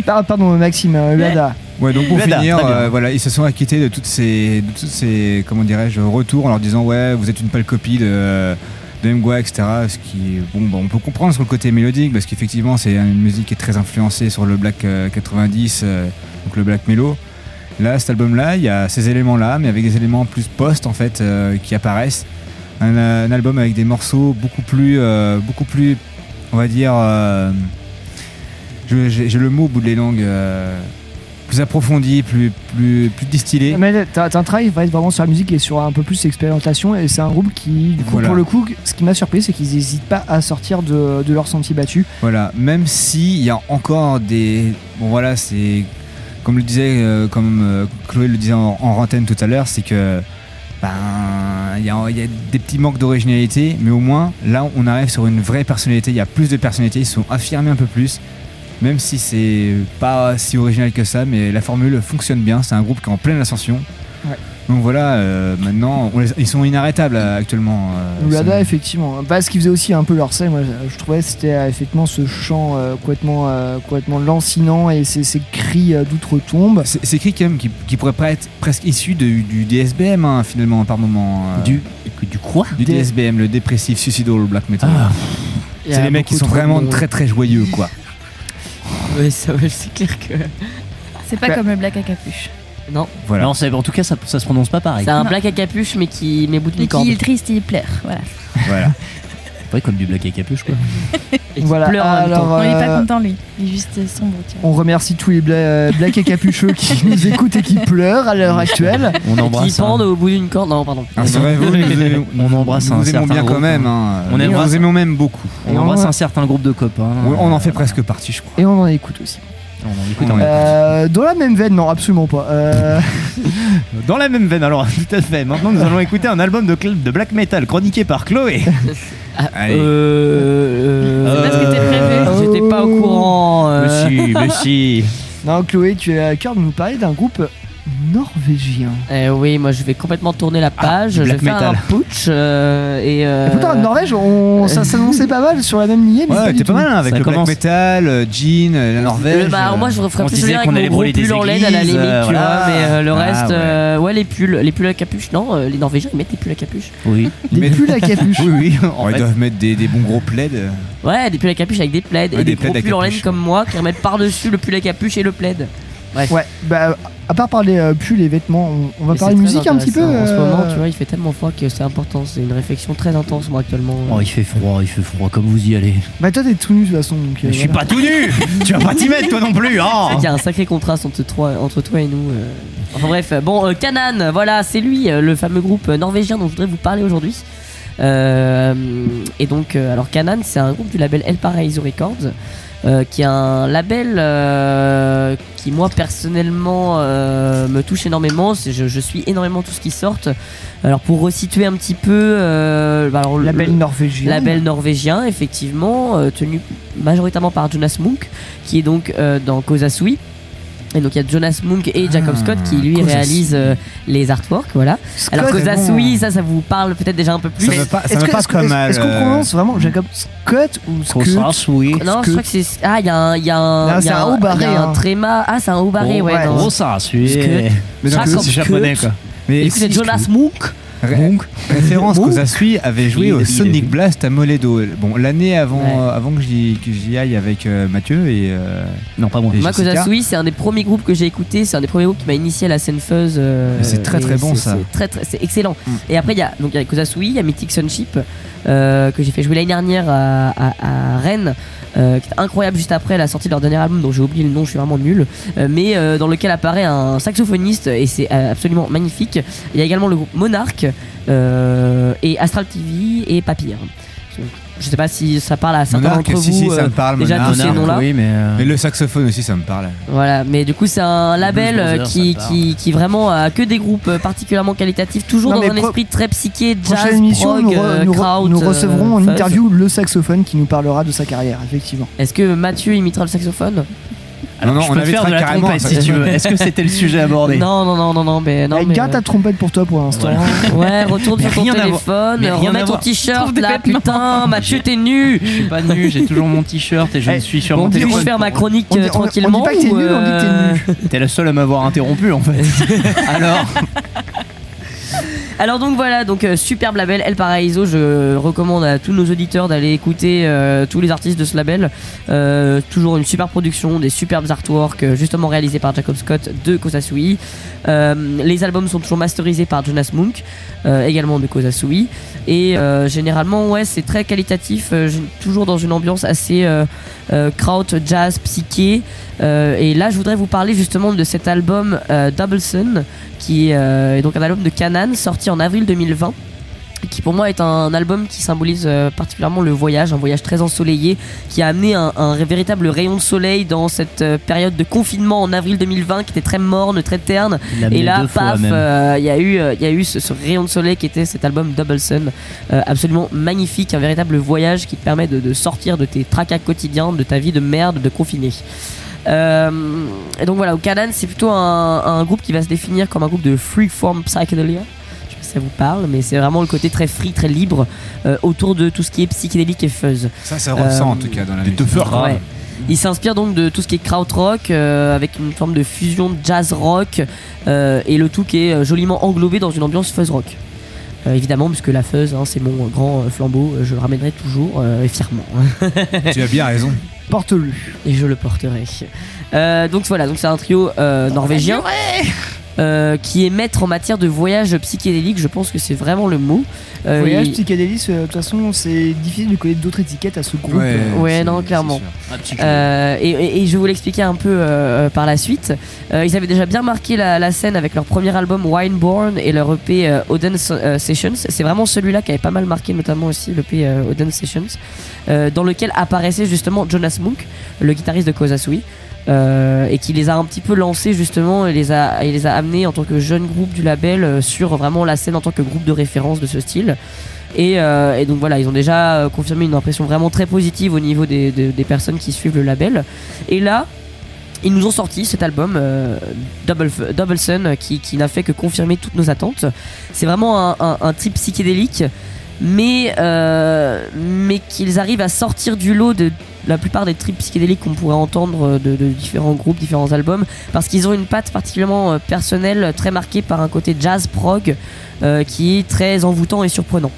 Par- Pardon, Maxime, euh, Lada. Ouais, donc pour finir, très bien. euh, voilà, ils se sont acquittés de toutes ces, de toutes ces, comment dirais-je, retours en leur disant ouais, vous êtes une pâle copie de, de Mgwa, etc. Ce qui, bon, bah, on peut comprendre sur le côté mélodique parce qu'effectivement, c'est une musique qui est très influencée sur le black euh, 90, euh, donc le black mellow. Là, cet album-là, il y a ces éléments-là, mais avec des éléments plus post en fait euh, qui apparaissent. Un, euh, album avec des morceaux beaucoup plus, euh, beaucoup plus, on va dire, euh, j'ai le mot au bout de les langues. Plus approfondi, plus, plus, plus distillé. Mais t'as un travail va être vraiment sur la musique et sur un peu plus l'expérimentation et c'est un groupe qui, du coup, Voilà. pour le coup, ce qui m'a surpris, c'est qu'ils n'hésitent pas à sortir de, de leur sentier battu. Voilà, même s'il y a encore des. Bon, voilà, c'est. Comme le disait, euh, comme euh, Chloé le disait en, en rantaine tout à l'heure, c'est que. Ben. Il y a, il y a des petits manques d'originalité, mais au moins, là, on arrive sur une vraie personnalité. Il y a plus de personnalité, ils sont affirmés un peu plus. Même si c'est pas si original que ça, mais la formule fonctionne bien. C'est un groupe qui est en pleine ascension. Ouais. Donc voilà, euh, maintenant, on les- ils sont inarrêtables euh, actuellement. euh, Lada, effectivement. Bah, ce qui faisait aussi un peu leur scène, moi, je, je trouvais, c'était euh, effectivement ce chant euh, complètement, euh, complètement lancinant et ces, ces cris euh, d'outre-tombe. C'est écrit quand même qui, pas être presque issu de- du DSBM hein, finalement par moment. euh, Du, du quoi? Du DSBM, le dépressif suicidal black metal. Ah. C'est les mecs qui sont de vraiment très très joyeux quoi. Ouais, ça, ouais, c'est clair que. C'est pas Bah. comme le black à capuche. Non, Voilà. Non, c'est- en tout cas, ça, ça se prononce pas pareil. c'est un Non. black à capuche mais qui met bout d'une corde. qui est triste, il pleure. Voilà. voilà. Ouais, comme du black à capuche, quoi. Et Voilà, pleure en même alors, temps. Non, il est Euh, pas content, lui. Il est juste sombre. tiens. On remercie tous les bla- euh, Black et Capucheux qui nous écoutent et qui pleurent à l'heure actuelle. On Et qui embrasse. hein. pendent au bout d'une corde. Non, pardon. Alors, c'est vrai, vous, nous aimons- On embrasse nous un aimons certain bien quand même. hein. hein. On Nous embrasse- vous aimons même beaucoup. On embrasse un certain groupe de copains. On, on en fait presque partie, je crois. Et on en écoute aussi. Écoute. Euh, dans la même veine, non, absolument pas. Euh, Dans la même veine, alors tout à fait. Maintenant, nous allons écouter un album de, de black metal chroniqué par Chloé. Allez. Euh. C'est pas ce qui était prévu. J'étais pas au courant. euh. Monsieur, monsieur. non, Chloé, tu es à cœur de nous parler d'un groupe norvégien. Eh oui, moi je vais complètement tourner la page. je vais black faire metal. un putsch euh, et. euh, Et pourtant, en Norvège, on, ça s'annonçait pas mal sur la même lignée. Mais Ouais, t'es pas mal hein, avec Ça le commence. black metal, euh, Jean, euh, la Norvège. Bah, alors moi je referais on plus lien qu'on avec allait mon gros brûler des pull en laine à la églises, limite, euh, tu vois, mais euh, le Ah, reste, ouais. euh, ouais les pulls, les pulls à capuche, non, euh, les Norvégiens ils mettent des pulls à capuche. Oui. Des pulls à capuche. Oui, oui. En Ouais, fait. Ils doivent mettre des, des bons gros plaids. Ouais, des pulls à capuche avec des plaids et des gros pulls en laine comme moi qui remettent par-dessus le pull à capuche et le plaid. Bref. Ouais, bah, à part parler euh, pulls et vêtements, on, on va Mais parler c'est musique un petit peu. intéressant. En ce euh, moment, tu vois, il fait tellement froid que c'est important. C'est une réflexion très intense, moi, actuellement. Oh, il fait froid, il fait froid, comme vous y allez. Bah, toi, t'es tout nu de toute façon. Donc, euh, Mais je suis voilà. pas tout nu Tu vas pas t'y mettre toi non plus, hein Il y a un sacré contraste entre toi, entre toi et nous. euh. Enfin bref, bon, euh, Kanan, voilà, c'est lui, euh, le fameux groupe euh, norvégien dont je voudrais vous parler aujourd'hui. Euh, et donc, euh, alors Kanan, c'est un groupe du label El Paraíso Records, euh, qui est un label euh, qui, moi, personnellement, euh, me touche énormément. Je, je suis énormément tout ce qui sort. Alors, pour resituer un petit peu, euh, bah, alors, le- Label norvégien. Label norvégien, effectivement, euh, tenu majoritairement par Jonas Munk, qui est donc euh, dans Kozasui. Et donc il y a Jonas Munk et Jacob Ah, Scott qui lui Kozasui. réalisent euh, les artworks, voilà. Scott, Alors Kozasui, bon. ça, ça vous parle peut-être déjà un peu plus. Ça me pas, ça Est-ce me que- pas est-ce qu'on euh, prononce vraiment Jacob Scott ou Scott oui. Non, je crois que c'est ah il y a un il y a un c'est un haut barré, il y a un hein. tréma ah c'est un haut barré Oh, ouais, celui Scott. Mais donc, Jacob c'est japonais Scott. quoi. mais Et du coup, c'est si- Jonas Munk. Ré- Référence. Kozasui avait joué Il- au il- Sonic Blast à Moledo. Bon, l'année avant, Ouais. euh, avant que j'y que j'y aille avec euh, Mathieu et. euh, Non, pas moi. Moi. Kozasui, c'est un des premiers groupes que j'ai écouté, c'est un des premiers groupes qui m'a initié à la scène fuzz. euh, c'est très, très bon, c'est- ça. C'est très très c'est excellent. Mm. Et après il y a donc il y a Kozasui, il y a Mythic Sunship euh, que j'ai fait jouer l'année dernière à, à- à Rennes. Euh, qui est incroyable juste après la sortie de leur dernier album dont j'ai oublié le nom, je suis vraiment nul, euh, mais euh, dans lequel apparaît un saxophoniste et c'est absolument magnifique. Il y a également le groupe Monarch et Astral TV et Papyr. Je sais pas si ça parle à certains d'entre si, vous. si, ça euh, me parle. déjà tous ces noms-là. Oui, mais. euh, Et le saxophone aussi, ça me parle. Voilà, mais du coup c'est un label Blues euh, Brothers, qui, ça qui, qui vraiment a que des groupes euh, particulièrement qualitatifs, toujours Non, dans mais un pro- esprit très psyché, jazz, émission, prog, nous, re- euh, nous re- kraut, nous euh, recevrons en interview le saxophone qui nous parlera de sa carrière, effectivement. Est-ce que Mathieu imitera le saxophone? Alors, non, je on peux avait faire de la carrément trompette si tu veux. Est-ce que c'était le sujet abordé? Non, non, non, non, non, mais non. Mais, garde euh, ta trompette pour toi pour l'instant. Ouais, retourne Mais sur ton rien à voir- téléphone, mais rien remets ton voir. t-shirt des là, vêtements. putain, Mathieu t'es nu Je suis pas nu, j'ai toujours mon t-shirt et je Eh, suis sur mon puis-je téléphone. faire ma chronique On dit- euh, on- on dit tranquillement pas que t'es ou, nul, on dit que t'es euh, nu. T'es le seul à m'avoir interrompu en fait. Alors Alors donc voilà, donc euh, superbe label El Paraíso. Je recommande à tous nos auditeurs d'aller écouter euh, tous les artistes de ce label. Euh, toujours une super production, des superbes artworks, euh, justement réalisés par Jacob Scott de Kosasui. Les albums sont toujours masterisés par Jonas Munk, également de Kosasui. Et généralement, ouais, c'est très qualitatif, toujours dans une ambiance assez kraut, jazz, psyché. Euh, et là, je voudrais vous parler justement de cet album euh, Double Sun, qui euh, est donc un album de Kanan, sorti en avril 2020 qui pour moi est un album qui symbolise particulièrement le voyage, un voyage très ensoleillé, qui a amené un, un véritable rayon de soleil dans cette période de confinement en avril 2020 qui était très morne, très terne. Et là, paf, euh, il y a eu, il y a eu ce, ce rayon de soleil qui était cet album Double Sun, euh, absolument magnifique, un véritable voyage qui te permet de, de sortir de tes tracas quotidiens, de ta vie de merde, de confiné. Euh, et donc voilà, Kanan c'est plutôt un, un groupe qui va se définir comme un groupe de freeform psychedelia. Je sais pas si ça vous parle, mais c'est vraiment le côté très free, très libre euh, autour de tout ce qui est psychédélique et fuzz. Ça, ça ressent Euh, en tout cas dans la musique. teufeurs. Ouais. Il s'inspire donc de tout ce qui est krautrock euh, avec une forme de fusion jazz rock euh, et le tout qui est joliment englobé dans une ambiance fuzz rock. Euh, évidemment, puisque la fuzz, hein, c'est mon grand flambeau, je le ramènerai toujours euh, et fièrement. Tu as bien raison. Porte-le. et je le porterai. Euh, donc voilà, donc c'est un trio euh, norvégien euh, qui est maître en matière de voyage psychédélique. Je pense que c'est vraiment le mot. Euh, Voyage psychédélique, euh, de toute façon, c'est difficile de connaître d'autres étiquettes à ce groupe. Ouais, Euh, non, clairement. Euh, et, et- et je vais vous l'expliquer un peu euh, par la suite. Euh, ils avaient déjà bien marqué la, la scène avec leur premier album Wineborn et leur EP euh, Oden euh, Sessions. C'est vraiment celui-là qui avait pas mal marqué, notamment aussi l'EP euh, Oden Sessions, euh, dans lequel apparaissait justement Jonas Munk, le guitariste de Kozasui. Euh, et qui les a un petit peu lancés justement et les a, et les a amenés en tant que jeune groupe du label euh, sur vraiment la scène en tant que groupe de référence de ce style. Et, euh, donc voilà, ils ont déjà confirmé une impression vraiment très positive au niveau des, personnes qui suivent le label. Et là, Ils nous ont sorti cet album Double, Sun qui, n'a fait que confirmer toutes nos attentes. C'est vraiment un, trip psychédélique, mais, mais qu'ils arrivent à sortir du lot de la plupart des trips psychédéliques qu'on pourrait entendre de, de différents groupes, différents albums, parce qu'ils ont une patte particulièrement euh, personnelle, très marquée par un côté jazz prog euh, qui est très envoûtant et surprenant.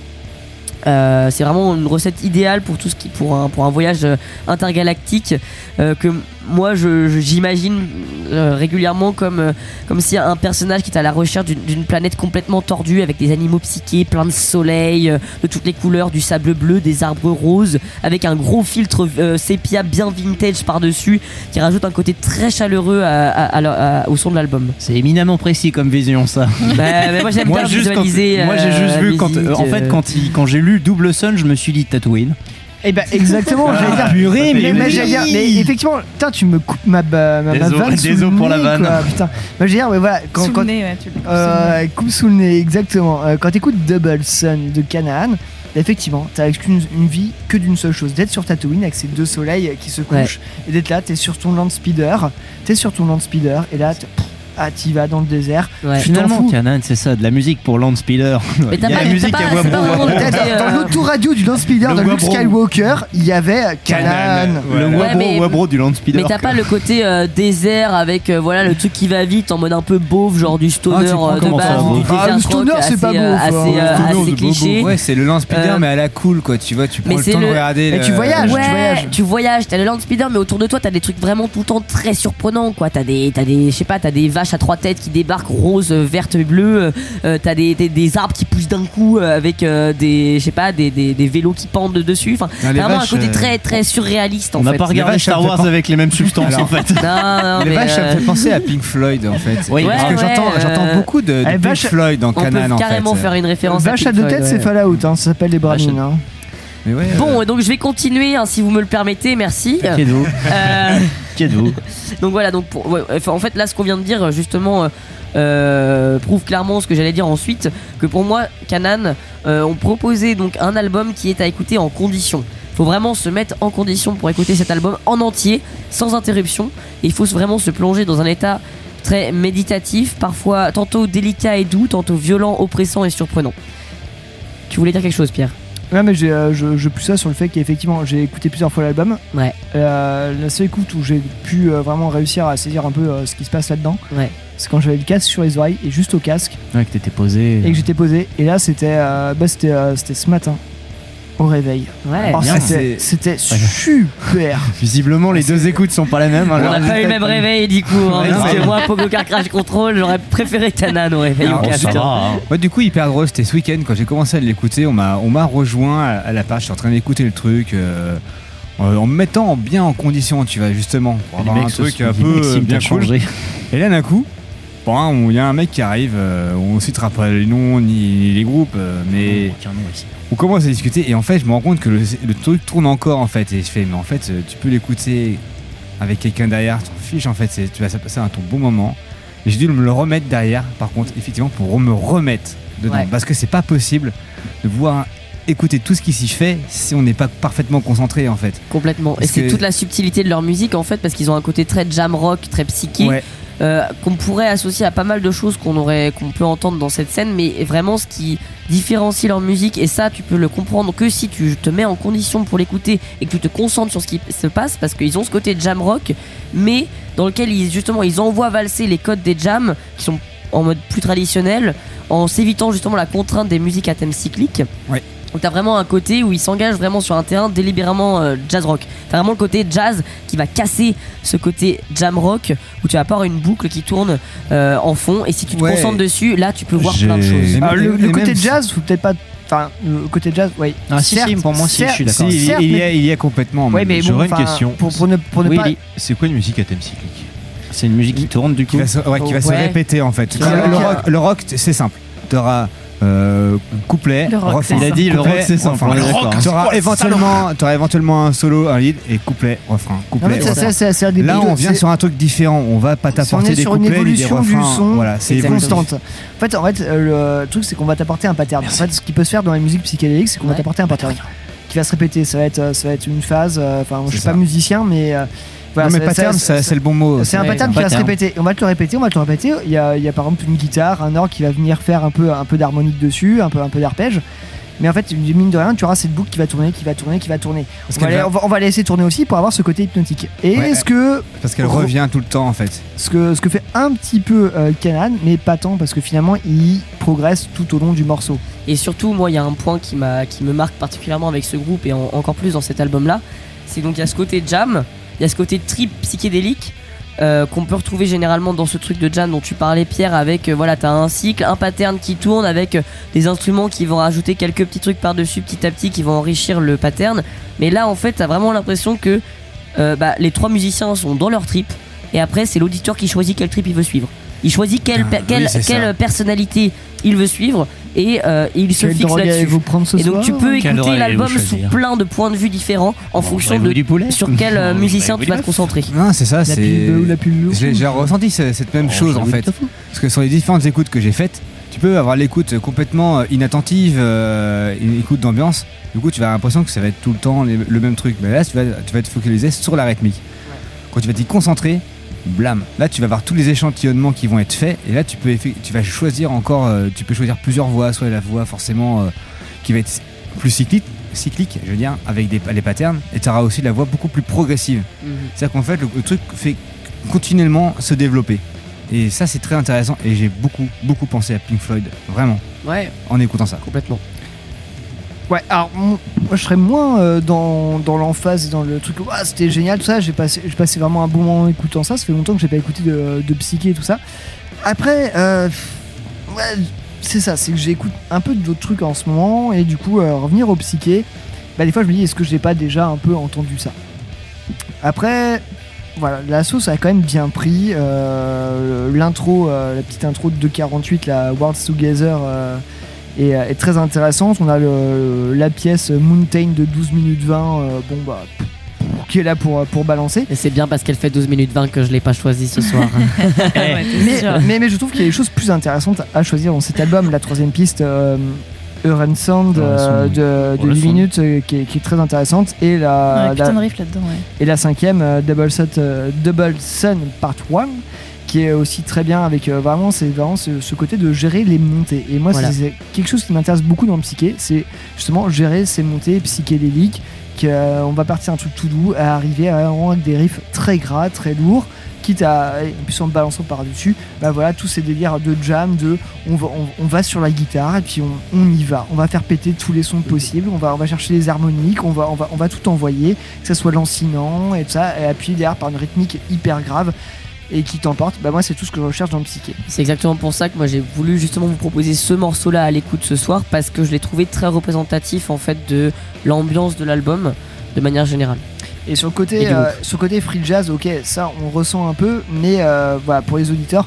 Euh, c'est vraiment une recette idéale pour tout ce qui pour un voyage euh, intergalactique euh, que moi je je- j'imagine euh, régulièrement comme euh, comme si un personnage qui est à la recherche d'une- planète complètement tordue avec des animaux psychés plein de soleil euh, de toutes les couleurs du sable bleu des arbres roses avec un gros filtre sépia bien vintage par dessus qui rajoute un côté très chaleureux à- à- à la- à- au son de l'album C'est éminemment précis comme vision ça. Bah, mais moi, j'aime bien quand- visualiser, moi j'ai juste vu quand en fait quand il- quand j'ai lu Double Sun, je me suis dit Tatooine. Eh ben exactement, Ah, j'allais dire. purée, mais mais j'allais dire, mais effectivement, putain, tu me coupes ma, ma, ma Désolé- vanne sous désolé le pour la nez, vanne. quoi, putain. Veux dire, ouais, voilà, quand, Sous quand- le nez, ouais, tu le coupes euh, coupe sous le nez, exactement. Euh, quand t'écoutes Double Sun de Canaan, effectivement, t'as une, une vie que d'une seule chose, d'être sur Tatooine avec ces deux soleils qui se Ouais. couchent et d'être là, t'es sur ton land speeder, t'es sur ton land speeder et là, t'es- pff, ah, t'y vas dans le désert. Ouais. Finalement. Canan, c'est ça, de la musique pour Land Speeder. Mais Il t'as y a pas- la musique à voix Dans euh, l'autoradio du land speeder Le de Luke. Skywalker, il y avait Canaan. Le Wabro, du Land Speeder. Mais t'as pas le côté euh, désert avec euh, voilà le truc qui va vite en mode un peu beauf genre du stoner Ah, de base desert le stoner, c'est pas beauf, assez, stoner, c'est cliché. Ouais, c'est le land speeder, Euh, mais à la cool, quoi. Tu vois, tu prends le temps de regarder. Tu voyages, tu voyages. tu voyages, t'as le land speeder, mais autour de toi t'as des trucs vraiment tout le temps très surprenants quoi. T'as des, t'as des, je sais pas, t'as des vaches à trois têtes qui débarquent roses, euh, vertes, et bleues. euh, t'as des, des, des arbres qui poussent d'un coup euh, avec euh, des, je sais pas, des, des, des vélos qui pendent dessus. Enfin, Non, les vraiment vaches, un côté euh, très très surréaliste en On n'a pas regardé Star Wars avec les mêmes substances Alors, en fait. Non, non, Les mais, vaches, ça me euh, fait penser à Pink Floyd en fait. Oui, Parce ouais, que j'entends, ouais, j'entends euh, beaucoup de, de eh, Pink vache- Floyd dans on peut Canaan en fait. carrément faire une référence Vache à Pink deux têtes, ouais. c'est Fallout, hein, ça s'appelle les Brahmins. Ouais, euh, Bon, donc je vais continuer hein, si vous me le permettez, merci. Qui êtes-vous Euh, Qui êtes-vous donc voilà, donc pour- ouais, enfin, en fait là ce qu'on vient de dire justement euh, euh, prouve clairement ce que j'allais dire ensuite, que pour moi Canan euh, ont proposé donc un album qui est à écouter en condition. Faut vraiment se mettre en condition pour écouter cet album en entier, sans interruption. Et il faut vraiment se plonger dans un état très méditatif, parfois tantôt délicat et doux, tantôt violent, oppressant et surprenant. Tu voulais dire quelque chose, Pierre? Ouais, mais j'ai, euh, je, je pousse ça sur le fait qu'effectivement, j'ai écouté plusieurs fois l'album. Ouais. Euh, la seule écoute où j'ai pu euh, vraiment réussir à saisir un peu euh, ce qui se passe là-dedans, Ouais. c'est quand j'avais le casque sur les oreilles et juste au casque Ouais, que t'étais posé. et que j'étais posé. Et là, c'était, euh, bah, c'était, euh, c'était ce matin au réveil. Ouais. Oh, c'était, super. Visiblement, les deux écoutes sont pas les mêmes. On alors- n'a pas eu le même réveil du coup, hein, Ouais, parce que moi, Pogo Car Crash Control, j'aurais préféré Canan au réveil Alors, au casque. ça va, hein. Ouais, du coup, hyper drôle. C'était ce week-end quand j'ai commencé à l'écouter. On m'a, on m'a rejoint à, à la page. Je suis en train d'écouter le truc. euh, euh, en me mettant bien en condition, tu vois, justement. Pour avoir un truc un peu euh, bien cool. changé. Et là, d'un coup, bon, hein, on- il y a un mec qui arrive. euh, on ne citera pas les noms ni les groupes, mais Aucun nom ici. On commence à discuter. Et en fait, je me rends compte que le, le truc tourne encore, en fait. Et je fais, mais en fait, euh, tu peux l'écouter avec quelqu'un derrière. Tu t'en fiches, en fait. Tu vas passer un ton bon moment. Et j'ai dû me le remettre derrière, par contre, effectivement, pour me remettre dedans. Ouais. Parce que c'est pas possible de voir écouter tout ce qui s'y fait si on n'est pas parfaitement concentré, en fait. Complètement. Et c'est que- toute la subtilité de leur musique en fait, parce qu'ils ont un côté très jam rock, très psyché, Ouais. euh, qu'on pourrait associer à pas mal de choses qu'on aurait, qu'on peut entendre dans cette scène, mais vraiment ce qui différencie leur musique, et ça tu peux le comprendre que si tu te mets en condition pour l'écouter et que tu te concentres sur ce qui se passe, parce qu'ils ont ce côté jam rock, mais dans lequel ils justement ils envoient valser les codes des jams qui sont en mode plus traditionnel, en s'évitant justement la contrainte des musiques à thème cyclique. Ouais. Donc t'as vraiment un côté où ils s'engagent vraiment sur un terrain délibérément euh, jazz rock. T'as vraiment le côté jazz qui va casser ce côté jam rock où tu vas avoir une boucle qui tourne euh, en fond et si tu te Ouais. concentres dessus, là tu peux voir plein de choses. Alors, même- le, côté jazz, faut peut-être pas. Enfin, le côté jazz, oui. Ah, si, si, pour moi, si, je suis d'accord. Si, il, il y a, il y a complètement. Ouais, mais bon, J'aurais une question. Pour, pour ne, pour ne Oui, pas. C'est quoi une musique à thème cyclique C'est une musique qui tourne du coup. qui va se, ouais, qui va se Ouais. répéter en fait. le, rock, le rock, c'est simple. Tu auras couplet, Le rock, Il a dit le couplet, rock c'est simple. Tu auras éventuellement, t'auras éventuellement un solo, un lead et couplet, refrain, En couplet. fait, ça, refrain. ça, Là, on vient sur un truc différent. On va pas t'apporter des sur une couplets des évolution du refrains. son Voilà, c'est constante. En fait, en fait euh, le truc, c'est qu'on va t'apporter un pattern. En fait, ce qui peut se faire dans les musiques psychédéliques, c'est qu'on va t'apporter un pattern qui va se répéter. Ça va être, euh, ça va être une phase. euh, Enfin, je suis pas musicien, mais euh, Voilà, non, mais c'est- pattern, le bon mot. C'est un pattern qui va se répéter. On va te le répéter, on va te le répéter. Il y a, il y a par exemple une guitare, un orgue qui va venir faire un peu, un peu d'harmonique dessus, un peu, un peu d'arpège. Mais en fait, mine de rien, tu auras cette boucle qui va tourner, qui va tourner, qui va tourner. Parce On va, va- on, va, on va la laisser tourner aussi pour avoir ce côté hypnotique. Et Ouais, ce que Parce qu'elle Re- revient tout le temps en fait. ce que, ce que fait un petit peu euh, Canan, mais pas tant parce que finalement il progresse tout au long du morceau. Et surtout, moi, il y a un point qui, m'a, qui me marque particulièrement avec ce groupe et en- encore plus dans cet album-là. C'est donc il y a ce côté jam, il y a ce côté trip psychédélique euh, qu'on peut retrouver généralement dans ce truc de jam dont tu parlais, Pierre. Avec euh, voilà, t'as un cycle, un pattern qui tourne avec euh, des instruments qui vont rajouter quelques petits trucs par-dessus petit à petit qui vont enrichir le pattern. Mais là, en fait, t'as vraiment l'impression que bah, les trois musiciens sont dans leur trip et après, c'est l'auditeur qui choisit quel trip il veut suivre. Il choisit quelle, Ah, pe- oui, quelle, c'est ça. quelle personnalité il veut suivre et euh, il se Quelle fixe drogue là-dessus. allez-vous prendre ce Et donc soir tu peux Quelle drogue écouter l'album sous choisir plein de points de vue différents en fonction Mangerez-vous de du poulet sur quel euh, Mangerez-vous musicien tu vas te bœuf concentrer. Non, c'est ça, La c'est. ou la louche J'ai j'ai ressenti ce- cette même Oh, chose en fait. fait. Parce que sur les différentes écoutes que j'ai faites, tu peux avoir l'écoute complètement euh, inattentive, euh, une écoute d'ambiance. Du coup, tu vas avoir l'impression que ça va être tout le temps les- le même truc. Mais là, tu vas, tu vas te focaliser sur la rythmique. Quand tu vas t'y concentrer, blam. Là, tu vas avoir tous les échantillonnements qui vont être faits. Et là, tu peux, tu vas choisir encore. euh, tu peux choisir plusieurs voix. Soit la voix forcément euh, qui va être plus cyclique, cyclique, je veux dire, avec des, les patterns. Et tu auras aussi la voix beaucoup plus progressive. C'est-à-dire qu'en fait, le, le truc fait continuellement se développer. Et ça, c'est très intéressant. Et j'ai beaucoup, beaucoup pensé à Pink Floyd, vraiment, Ouais, en écoutant ça. complètement. Ouais, alors moi je serais moins euh, dans, dans l'emphase et dans le truc. Ah, c'était génial, tout ça. J'ai passé, vraiment un bon moment en écoutant ça. Ça fait longtemps que j'ai pas écouté de, de psyché et tout ça. Après, euh, ouais, c'est ça, c'est que j'écoute un peu d'autres trucs en ce moment et du coup, euh, revenir au psyché, bah, des fois je me dis est-ce que j'ai pas déjà un peu entendu ça? Après, voilà, la sauce a quand même bien pris. euh, L'intro, la petite intro de 2.48, la Worlds Together. Euh, est, est très intéressante. On a le, la pièce Mountain de 12 minutes 20, euh, bon bah, qui est là pour, pour balancer. Et c'est bien parce qu'elle fait 12 minutes 20 que je l'ai pas choisi ce soir. Ouais, t'es Mais, mais, mais je trouve qu'il y a des choses plus intéressantes à choisir dans cet album. La troisième piste, euh, Euren Sound euh, de, de Euren 8 Sound. minutes, euh, qui, est, qui est très intéressante. Et la, Ouais, putain de la, riff là-dedans, ouais. et la cinquième, euh, Double, Sun, euh, Double Sun Part 1 qui est aussi très bien avec euh, vraiment c'est vraiment ce, ce côté de gérer les montées. Et moi Voilà. c'est quelque chose qui m'intéresse beaucoup dans le psyché c'est justement gérer ces montées psychédéliques qu'on on va partir un truc tout doux à arriver à vraiment avec des riffs très gras très lourds quitte à et puis en balançant par dessus bah voilà tous ces délires de jam de on va, on, on va sur la guitare et puis on, on y va. On va faire péter tous les sons possibles on va on va chercher les harmoniques on va on va on va tout envoyer que ce soit lancinant et tout ça et appuyer derrière par une rythmique hyper grave et qui t'emporte bah moi c'est tout ce que je recherche dans le psyché C'est exactement pour ça que moi j'ai voulu justement vous proposer ce morceau-là à l'écoute ce soir parce que je l'ai trouvé très représentatif en fait de l'ambiance de l'album de manière générale. Et sur le côté, euh, sur le côté free jazz, ok, ça on ressent un peu, mais euh, voilà, pour les auditeurs,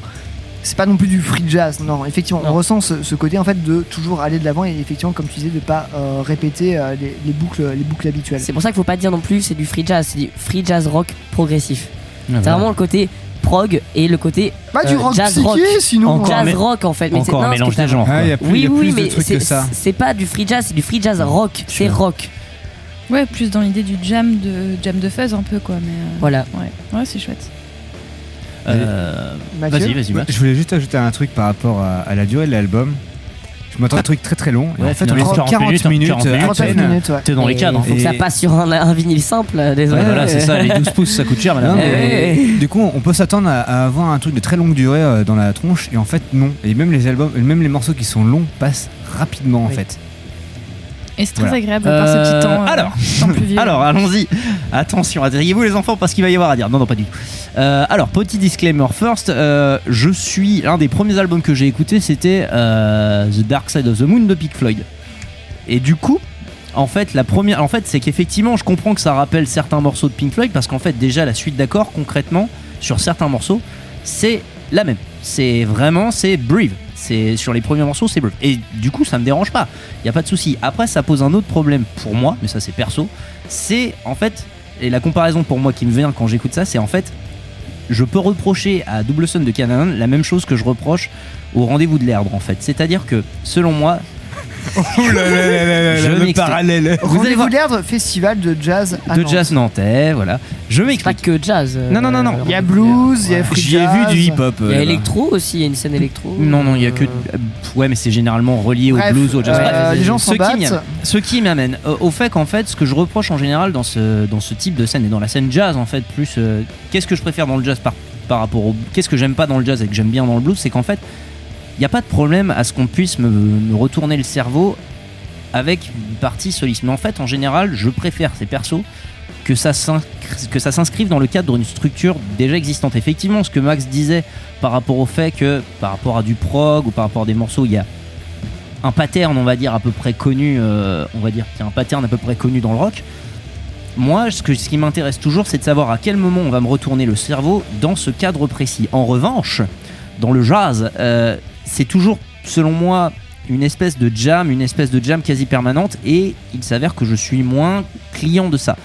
c'est pas non plus du free jazz. Non, effectivement, on ressent ce, ce côté en fait de toujours aller de l'avant et effectivement, comme tu disais, de pas euh, répéter euh, les, les boucles, les boucles habituelles. C'est pour ça qu'il faut pas dire non plus c'est du free jazz, c'est du free jazz rock progressif. Ah, C'est voilà. vraiment le côté prog et le côté Bah, du euh, rock jazz psyché, rock. sinon. Encore jazz mais- rock en fait. Mais c'est- Encore un mélange des genres. Ah, plus, Oui, oui, mais trucs c'est que ça. c'est pas du free jazz, c'est du free jazz rock. C'est rock. Ouais, plus dans l'idée du jam de jam de fuzz un peu quoi, mais euh, Voilà. ouais, ouais c'est chouette. Euh, Vas-y, vas-y, je voulais juste ajouter un truc par rapport à, à la durée de l'album. Je m'attends à un truc très très long. Et Ouais, en fait, on est 40 40 minutes, minutes, à 39 peine. minutes, ouais. T'es dans les cadres. Faut que ça passe sur un, un vinyle simple, euh, désolé. Ouais, voilà, c'est ça, les 12 pouces ça coûte cher, Non, madame. mais Ouais. Du coup, on peut s'attendre à, à avoir un truc de très longue durée euh, dans la tronche, et en fait, non. Et même les albums, même les morceaux qui sont longs passent rapidement en Oui. fait. Et c'est très Voilà. agréable par ce petit temps. euh, alors, temps pluvieux. alors allons-y. Attention, asseyez-vous les enfants parce qu'il va y avoir à dire. Non, non, pas du tout. Euh, alors, petit disclaimer first. euh, je suis l'un des premiers albums que j'ai écouté, c'était euh, The Dark Side of the Moon de Pink Floyd. Et du coup, en fait, la première, en fait, c'est qu'effectivement, je comprends que ça rappelle certains morceaux de Pink Floyd parce qu'en fait, déjà la suite d'accords, concrètement, sur certains morceaux, c'est la même. C'est vraiment, c'est Breathe. Sur les premiers morceaux, c'est Breathe. Et du coup, ça me dérange pas. Il y a pas de souci. Après, ça pose un autre problème pour moi, mais ça c'est perso. C'est en fait, et la comparaison pour moi qui me vient quand j'écoute ça, c'est en fait, je peux reprocher à Double Sun de Canaan la même chose que je reproche au rendez-vous de l'herbe en fait. C'est-à-dire que, selon moi, Oh là là là là là, Je le m'explique. parallèle. Vous allez Rendez-vous voir festival de jazz à de Nantes. jazz nantais, voilà. Je m'explique. Pas que jazz. euh, Non, non, non, non. Il y a blues, il y a free J'y ai vu jazz. du hip-hop. Il y euh, a là-bas. électro aussi, il y a une scène électro. Non, non, il y a que. euh, Ouais, mais c'est généralement relié au blues, au jazz. euh, Bref, les gens ce s'en qui battent. m'y- Ce qui m'amène euh, au fait qu'en fait, ce que je reproche en général dans ce, dans ce type de scène et dans la scène jazz, en fait, plus. euh, Qu'est-ce que je préfère dans le jazz par, par rapport au. Qu'est-ce que j'aime pas dans le jazz et que j'aime bien dans le blues, c'est qu'en fait, il n'y a pas de problème à ce qu'on puisse me, retourner le cerveau avec une partie soliste. Mais en fait, en général, je préfère ces persos que ça s'inscrive dans le cadre d'une structure déjà existante. Effectivement, ce que Max disait par rapport au fait que par rapport à du prog ou par rapport à des morceaux, il y a un pattern, on va dire, à peu près connu, euh, on va dire y a un pattern à peu près connu dans le rock. Moi, ce qui m'intéresse toujours, c'est de savoir à quel moment on va me retourner le cerveau dans ce cadre précis. En revanche, dans le jazz, euh, c'est toujours, selon moi, une espèce de jam, une espèce de jam quasi permanente, et il s'avère que je suis moins client de ça.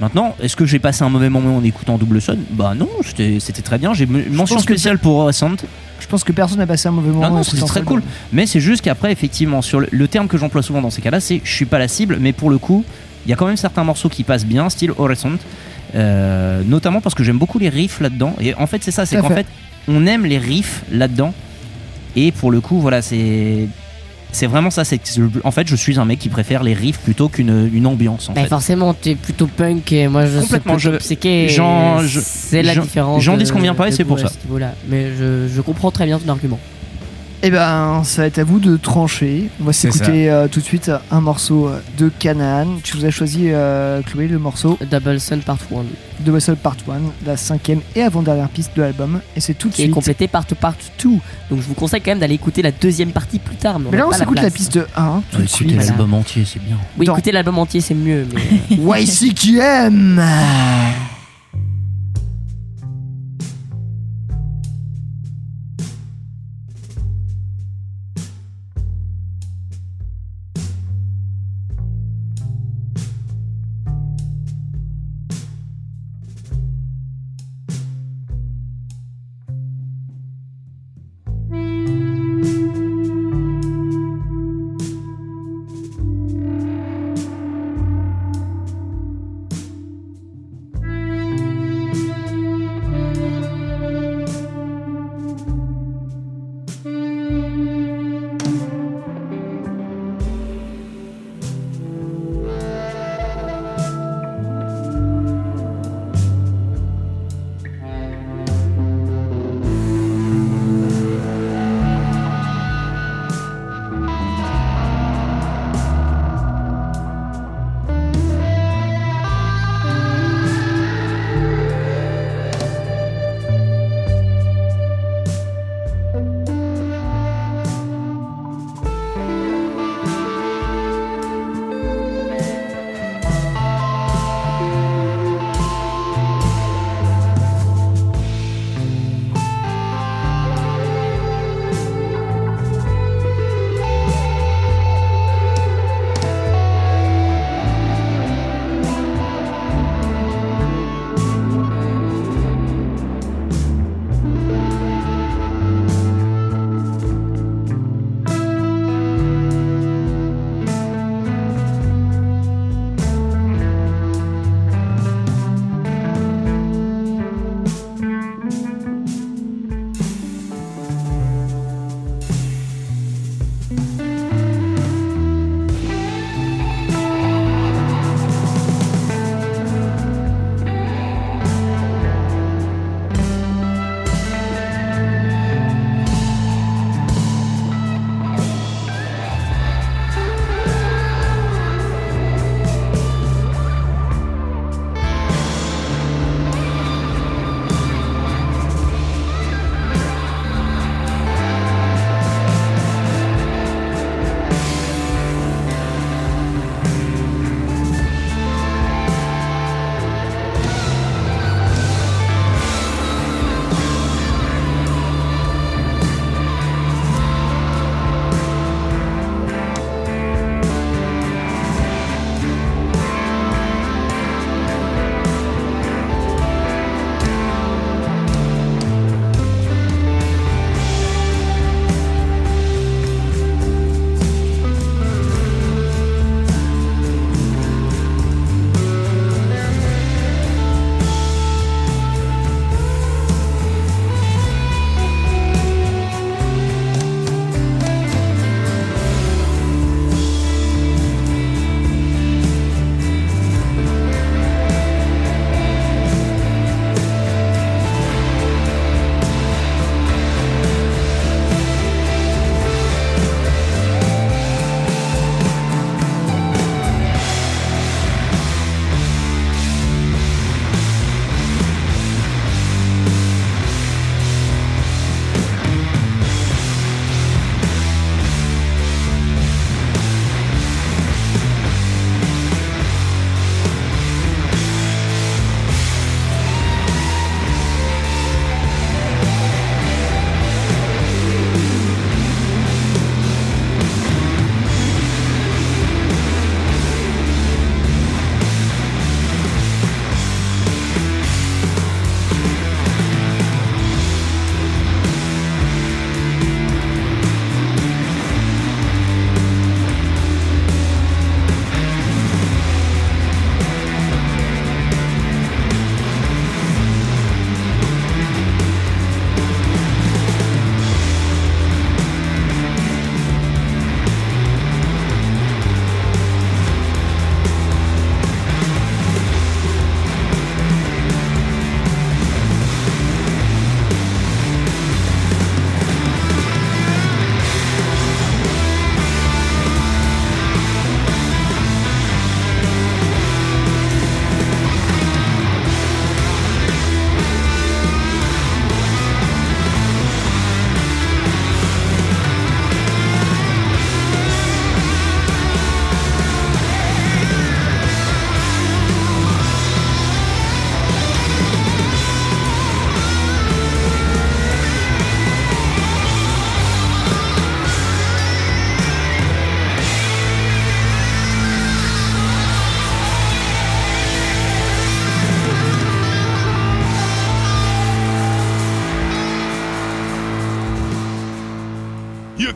Maintenant, est-ce que j'ai passé un mauvais moment en écoutant Double Sun Bah non, c'était très bien. J'ai une mention que spéciale pour Recent. Je pense que personne n'a passé un mauvais moment. Non, en c'était très cool. Mais c'est juste qu'après, effectivement, sur le, le terme que j'emploie souvent dans ces cas-là, c'est je suis pas la cible, mais pour le coup, il y a quand même certains morceaux qui passent bien, style Horizon. Euh, notamment parce que j'aime beaucoup les riffs là-dedans. Et en fait, c'est ça, c'est qu'en fait. fait, on aime les riffs là-dedans. Et pour le coup, voilà, c'est. C'est vraiment ça. C'est en fait, je suis un mec qui préfère les riffs plutôt qu'une une ambiance. En Bah, fait. forcément, tu es plutôt punk et moi je suis plutôt je- psyché. C'est la j'en- différence. j'en dis qu'on vient pas et c'est pour ça. ce. Mais je, je comprends très bien ton argument. Eh ben, ça va être à vous de trancher. On va C'est s'écouter euh, tout de suite un morceau euh, de Canaan. Tu vous as choisi, euh, Chloé, le morceau Double Sun Part 1. de Wessel Part 1, la cinquième et avant-dernière piste de l'album. Et c'est tout de Qui est suite. complété par Part 2. Donc je vous conseille quand même d'aller écouter la deuxième partie plus tard. Mais, Mais là, on s'écoute la, place. piste 1 tout de Écoutez suite. l'album entier, c'est bien. Oui, Dans- écouter l'album entier c'est mieux. Mais... YCQM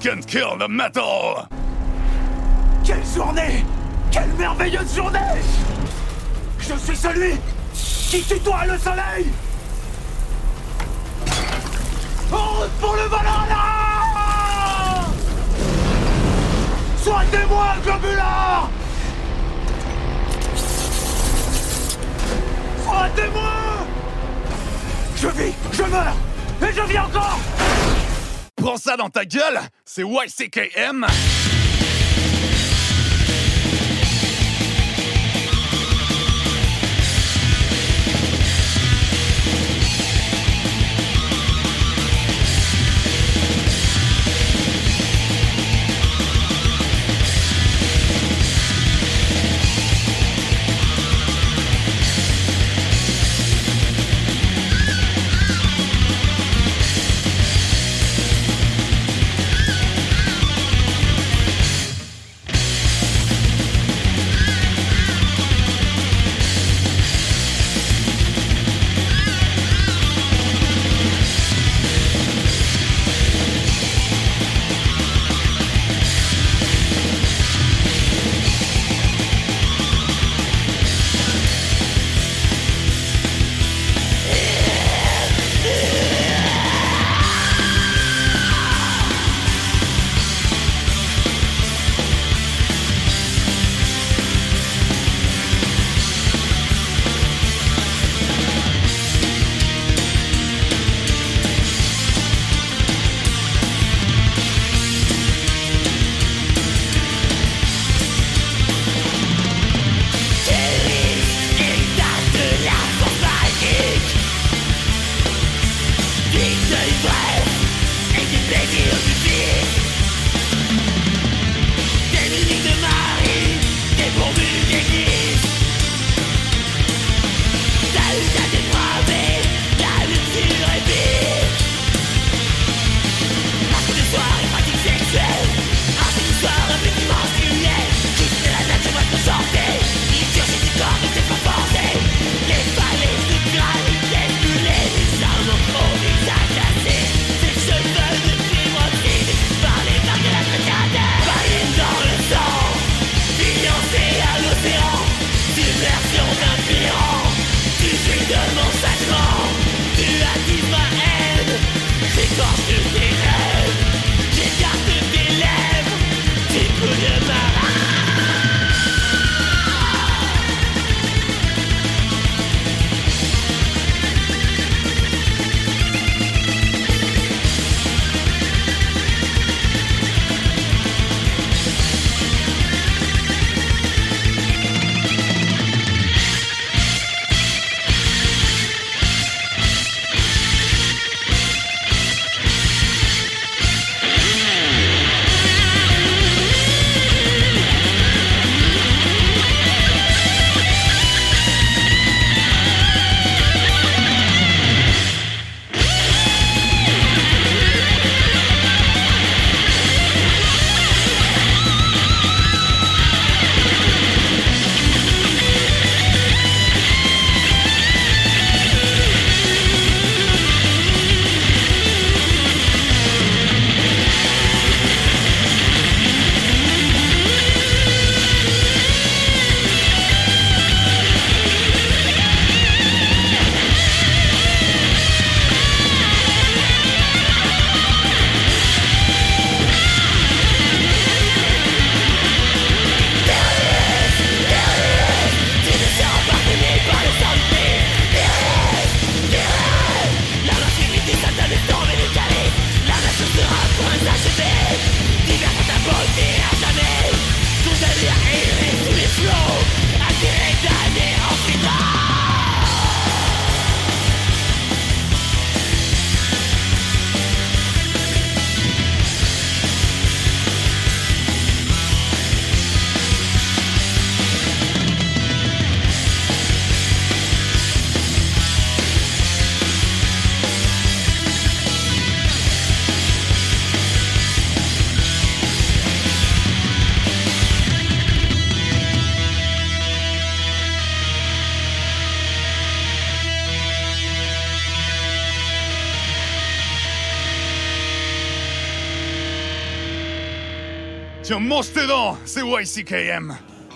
can kill the metal! Quelle journée! Quelle merveilleuse journée! Je suis celui qui tutoie le soleil! En route pour le Valhalla Soignez-moi, globulard Soignez-moi! Je vis, je meurs, et je vis encore! Prends ça dans ta gueule! C'est YCKM!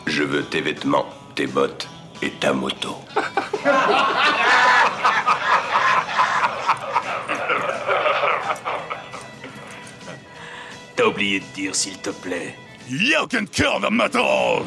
Je veux tes vêtements, tes bottes et ta moto. T'as oublié de dire, s'il te plaît. You can kill the metal!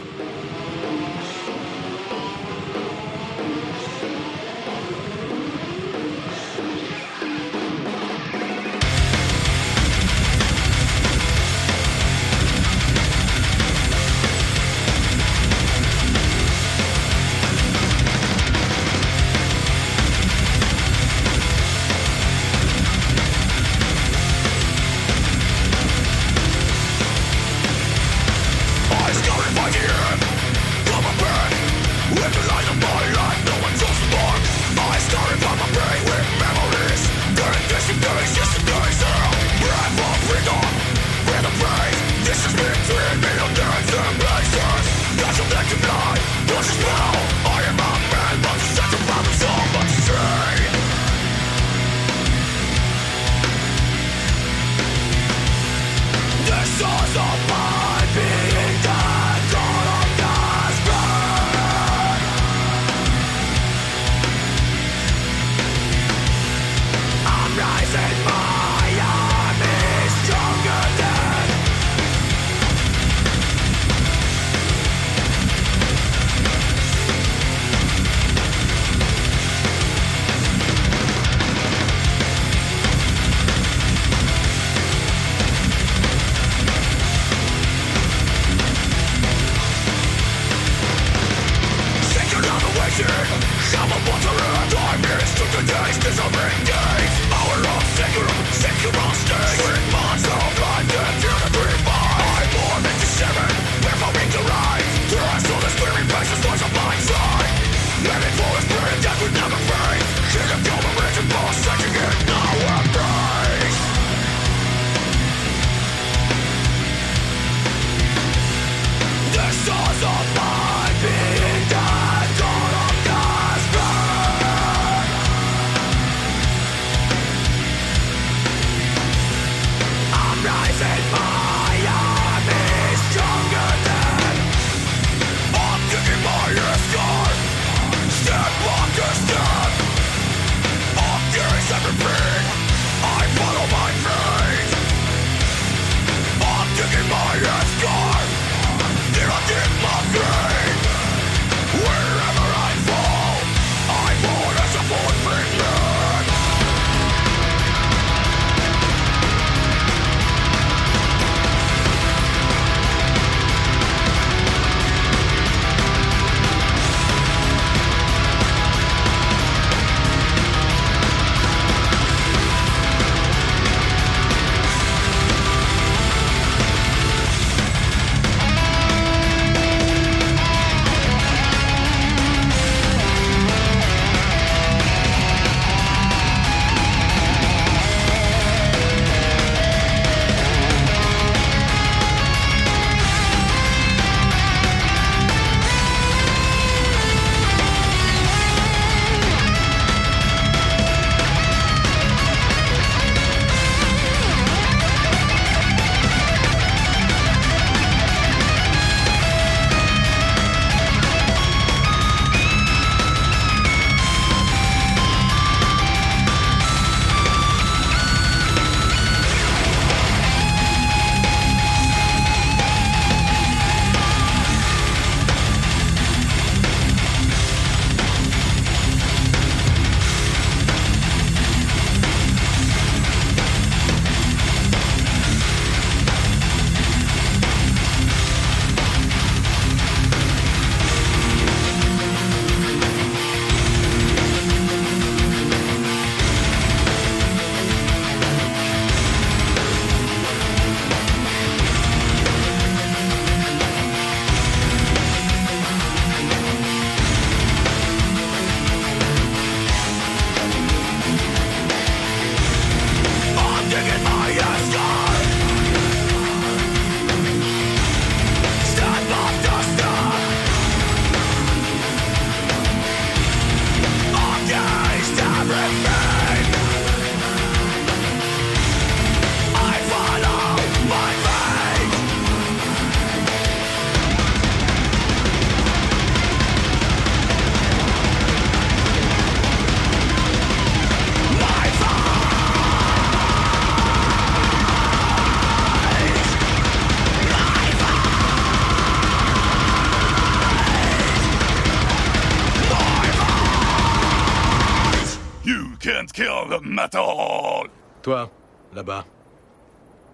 Toi, là-bas,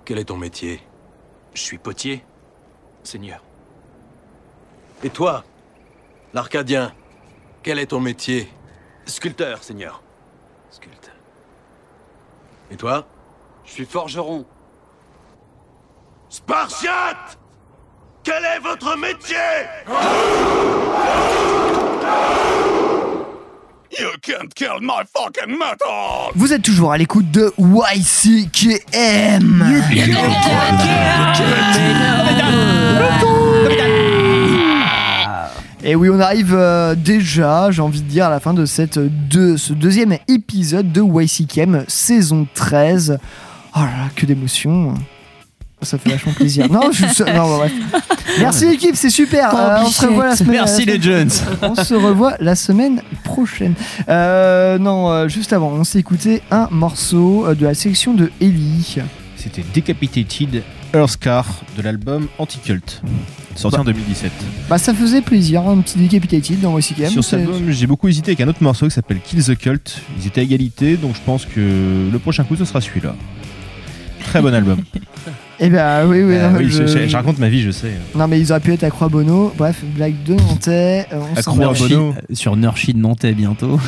quel est ton métier? Je suis potier, Seigneur. Et toi, l'Arcadien, quel est ton métier? Sculpteur, Seigneur. Sculpteur. Et toi? Je suis forgeron. Spartiate! Quel est votre métier? You can't kill my fucking! Vous êtes toujours à l'écoute de YCKM. Et oui, on arrive euh, déjà, j'ai envie de dire, à la fin de cette ce deuxième épisode de YCKM, saison 13. Oh là là, que d'émotions. Ça fait vachement plaisir. Non, je suis... non, bah, bref. Merci l'équipe, c'est super. Euh, on se revoit la semaine. Merci la les semaine- Jones. On se revoit la semaine prochaine. Euh, non, euh, juste avant, on s'est écouté un morceau de la section de Ellie. C'était Decapitated Earthcar de l'album Anticult, sorti en 2017. Bah, ça faisait plaisir, un petit Decapitated dans YCKM. Sur cet album, j'ai beaucoup hésité avec un autre morceau qui s'appelle Kill the Cult. Ils étaient à égalité, donc je pense que le prochain coup, ce sera celui-là. Très bon album. Eh ben oui, oui. Euh, non, oui, je- je, je- je raconte ma vie, je sais. Non, mais ils auraient pu être à Croix-Bono. Bref, blague de Nantais. euh, on À Croix- va. Bono. Sur Nurshi de Nantais bientôt.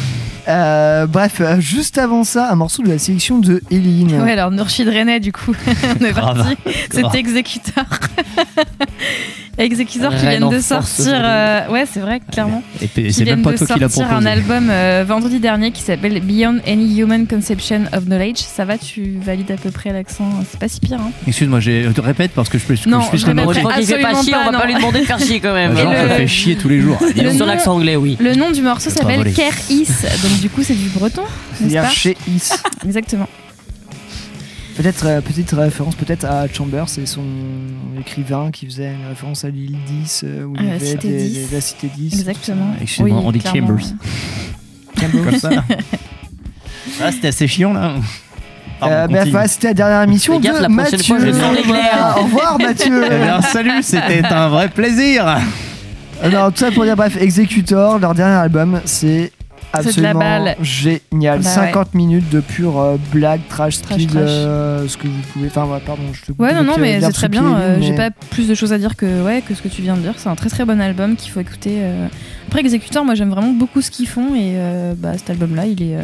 Euh, bref, euh, juste avant ça, un morceau de la sélection de Eline. Ouais, alors Nurchid René, du coup, on est parti. C'était Executor. Executor qui viennent en de sortir. euh, ouais, c'est vrai, clairement. Et c'est même viennent pas de toi qui sortir proposé. un album euh, vendredi dernier qui s'appelle Beyond Any Human Conception of Knowledge. Ça va, tu valides à peu près l'accent. C'est pas si pire. Hein. Excuse-moi, je répète parce que je peux. Non, je je répète. Quand il fait pas chier, on va pas, pas lui demander de faire chier quand même. Genre, Et ça le- fait chier tous les jours. Le Sur l'accent anglais, oui. Le nom du morceau Je s'appelle t'envolais. Ker Is. Donc, du coup, c'est du breton. n'est-ce C'est-à-dire pas chez Is. Exactement. Peut-être euh, petite référence peut-être à Chambers, c'est son écrivain qui faisait une référence à l'île 10 euh, où il y la avait Cité des- 10. des- la cité 10. Exactement. Excuse-moi, Oui, on dit clairement. Chambers. Chambers. Comme ça. Ah, c'était assez chiant là. Pardon, Euh, bah, continue. enfin, c'était la dernière émission Fais gaffe, de la prochaine Mathieu. fois, je vais faire. Au revoir Mathieu. Eh bien, salut, c'était un vrai plaisir. Euh, non, tout ça pour dire bref, Executor, leur dernier album, c'est C'est de la absolument balle. génial. Bah 50 minutes de pure euh, blague, trash, Trash, speed, trash. euh, ce que vous pouvez. Enfin, ouais, pardon, je te coupe Ouais, non, non, mais c'est très bien. euh, J'ai pas plus de choses à dire que, ouais, que ce que tu viens de dire. C'est un très très bon album qu'il faut écouter. Après, Executor, moi j'aime vraiment beaucoup ce qu'ils font et euh, bah, cet album-là, il est.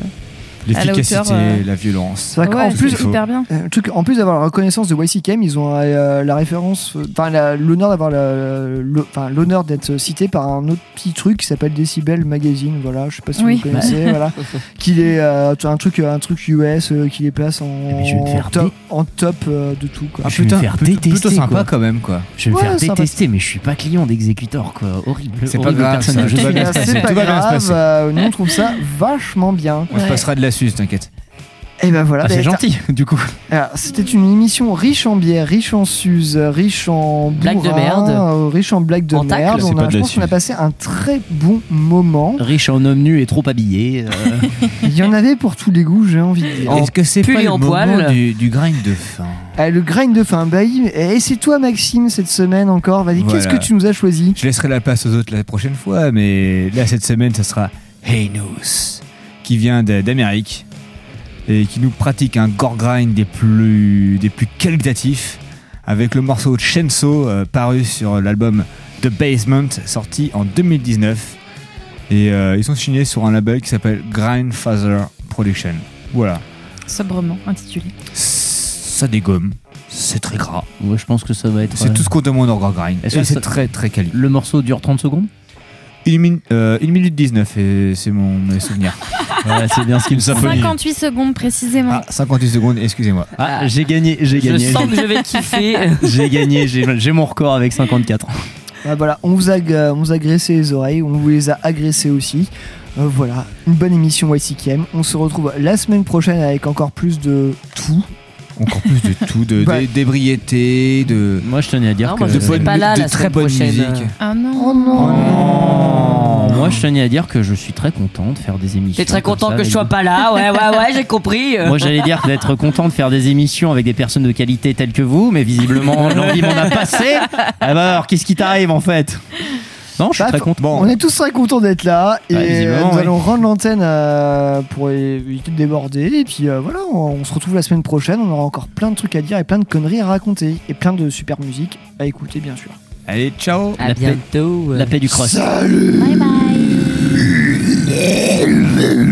la L'efficacité, euh, la violence. Ouais, plus, c'est hyper bien. Euh, truc, en plus d'avoir la reconnaissance de YCKM, ils ont euh, la référence, enfin l'honneur d'avoir la- le- enfin, l'honneur d'être cité par un autre petit truc qui s'appelle Decibel Magazine. Voilà, je sais pas si Oui. vous connaissez. voilà, qu'il est euh, un truc, un truc US euh, qui les place en faire top, en top euh, de tout. Quoi. Ah Je vais me faire détester, plutôt sympa quoi. quand même quoi. Je vais me Ouais, faire sympa. détester, mais je suis pas client d'Executor quoi. Horrible. C'est pas grave, C'est pas grave, nous on trouve ça vachement bien. On se passera de la t'inquiète. Et ben voilà. Ah, c'est bah, gentil, du coup. Alors, C'était une émission riche en bière, riche en suze, riche en Blague de merde. euh, riche en blagues de En merde. On pas a, de je pense qu'on a passé un très bon moment. Riche en homme nu et trop habillé. euh, Il y en avait pour tous les goûts, j'ai envie de dire. Est-ce que c'est pas et le en moment poil. du, du grind de fin Ah, le grind de fin, bah, il- et c'est toi Maxime cette semaine encore. Vas-y, qu'est-ce que tu nous as choisi? Je laisserai la place aux autres la prochaine fois, mais là, cette semaine, ça sera Hey News, qui vient d'Amérique et qui nous pratique un gore grind des plus, des plus qualitatifs avec le morceau Chainsaw euh, paru sur l'album The Basement, sorti en 2019. Et euh, ils sont signés sur un label qui s'appelle Grindfather Production. Voilà. Sobrement intitulé. Ça dégomme, c'est très gras. ouais, je pense que ça va être. C'est euh, tout ce qu'on demande en gore grind. Est-ce Et que c'est ça- très très quali. Le morceau dure 30 secondes? 1 minute, euh, une minute 19, et c'est mon mes souvenirs. Ouais, c'est bien ce qu'il me semble. 58 secondes précisément. Ah, 58 secondes, excusez-moi. Ah, j'ai gagné, j'ai Je gagné. sens que je vais kiffer. J'ai gagné, j'ai j'ai mon record avec 54. Ah, Voilà, on vous, a, on vous a graissé les oreilles, on vous les a agressés aussi. Euh, voilà, une bonne émission YCKM. On se retrouve la semaine prochaine avec encore plus de tout. Encore plus de tout, de Bah. dé- d'ébriété, de, Moi, je tenais à dire Non, que. moi, je de, bonne pas là de la très bonne prochaine. musique. Ah non. Oh non Moi, je tenais à dire que je suis très content de faire des émissions. T'es très content ça que je sois pas là. Ouais, ouais, ouais, j'ai compris. Moi, j'allais dire d'être content de faire des émissions avec des personnes de qualité telles que vous, mais visiblement, l'envie m'en a passé. Ah bah alors, qu'est-ce qui t'arrive en fait? Non, je suis Bah, très content. On est tous très contents d'être là et euh, nous allons rendre l'antenne euh, pour éviter de déborder. Et puis euh, voilà, on, on se retrouve la semaine prochaine. On aura encore plein de trucs à dire et plein de conneries à raconter et plein de super musique à écouter, bien sûr. Allez, ciao À La paix- bientôt. La paix du cross. Salut Bye bye.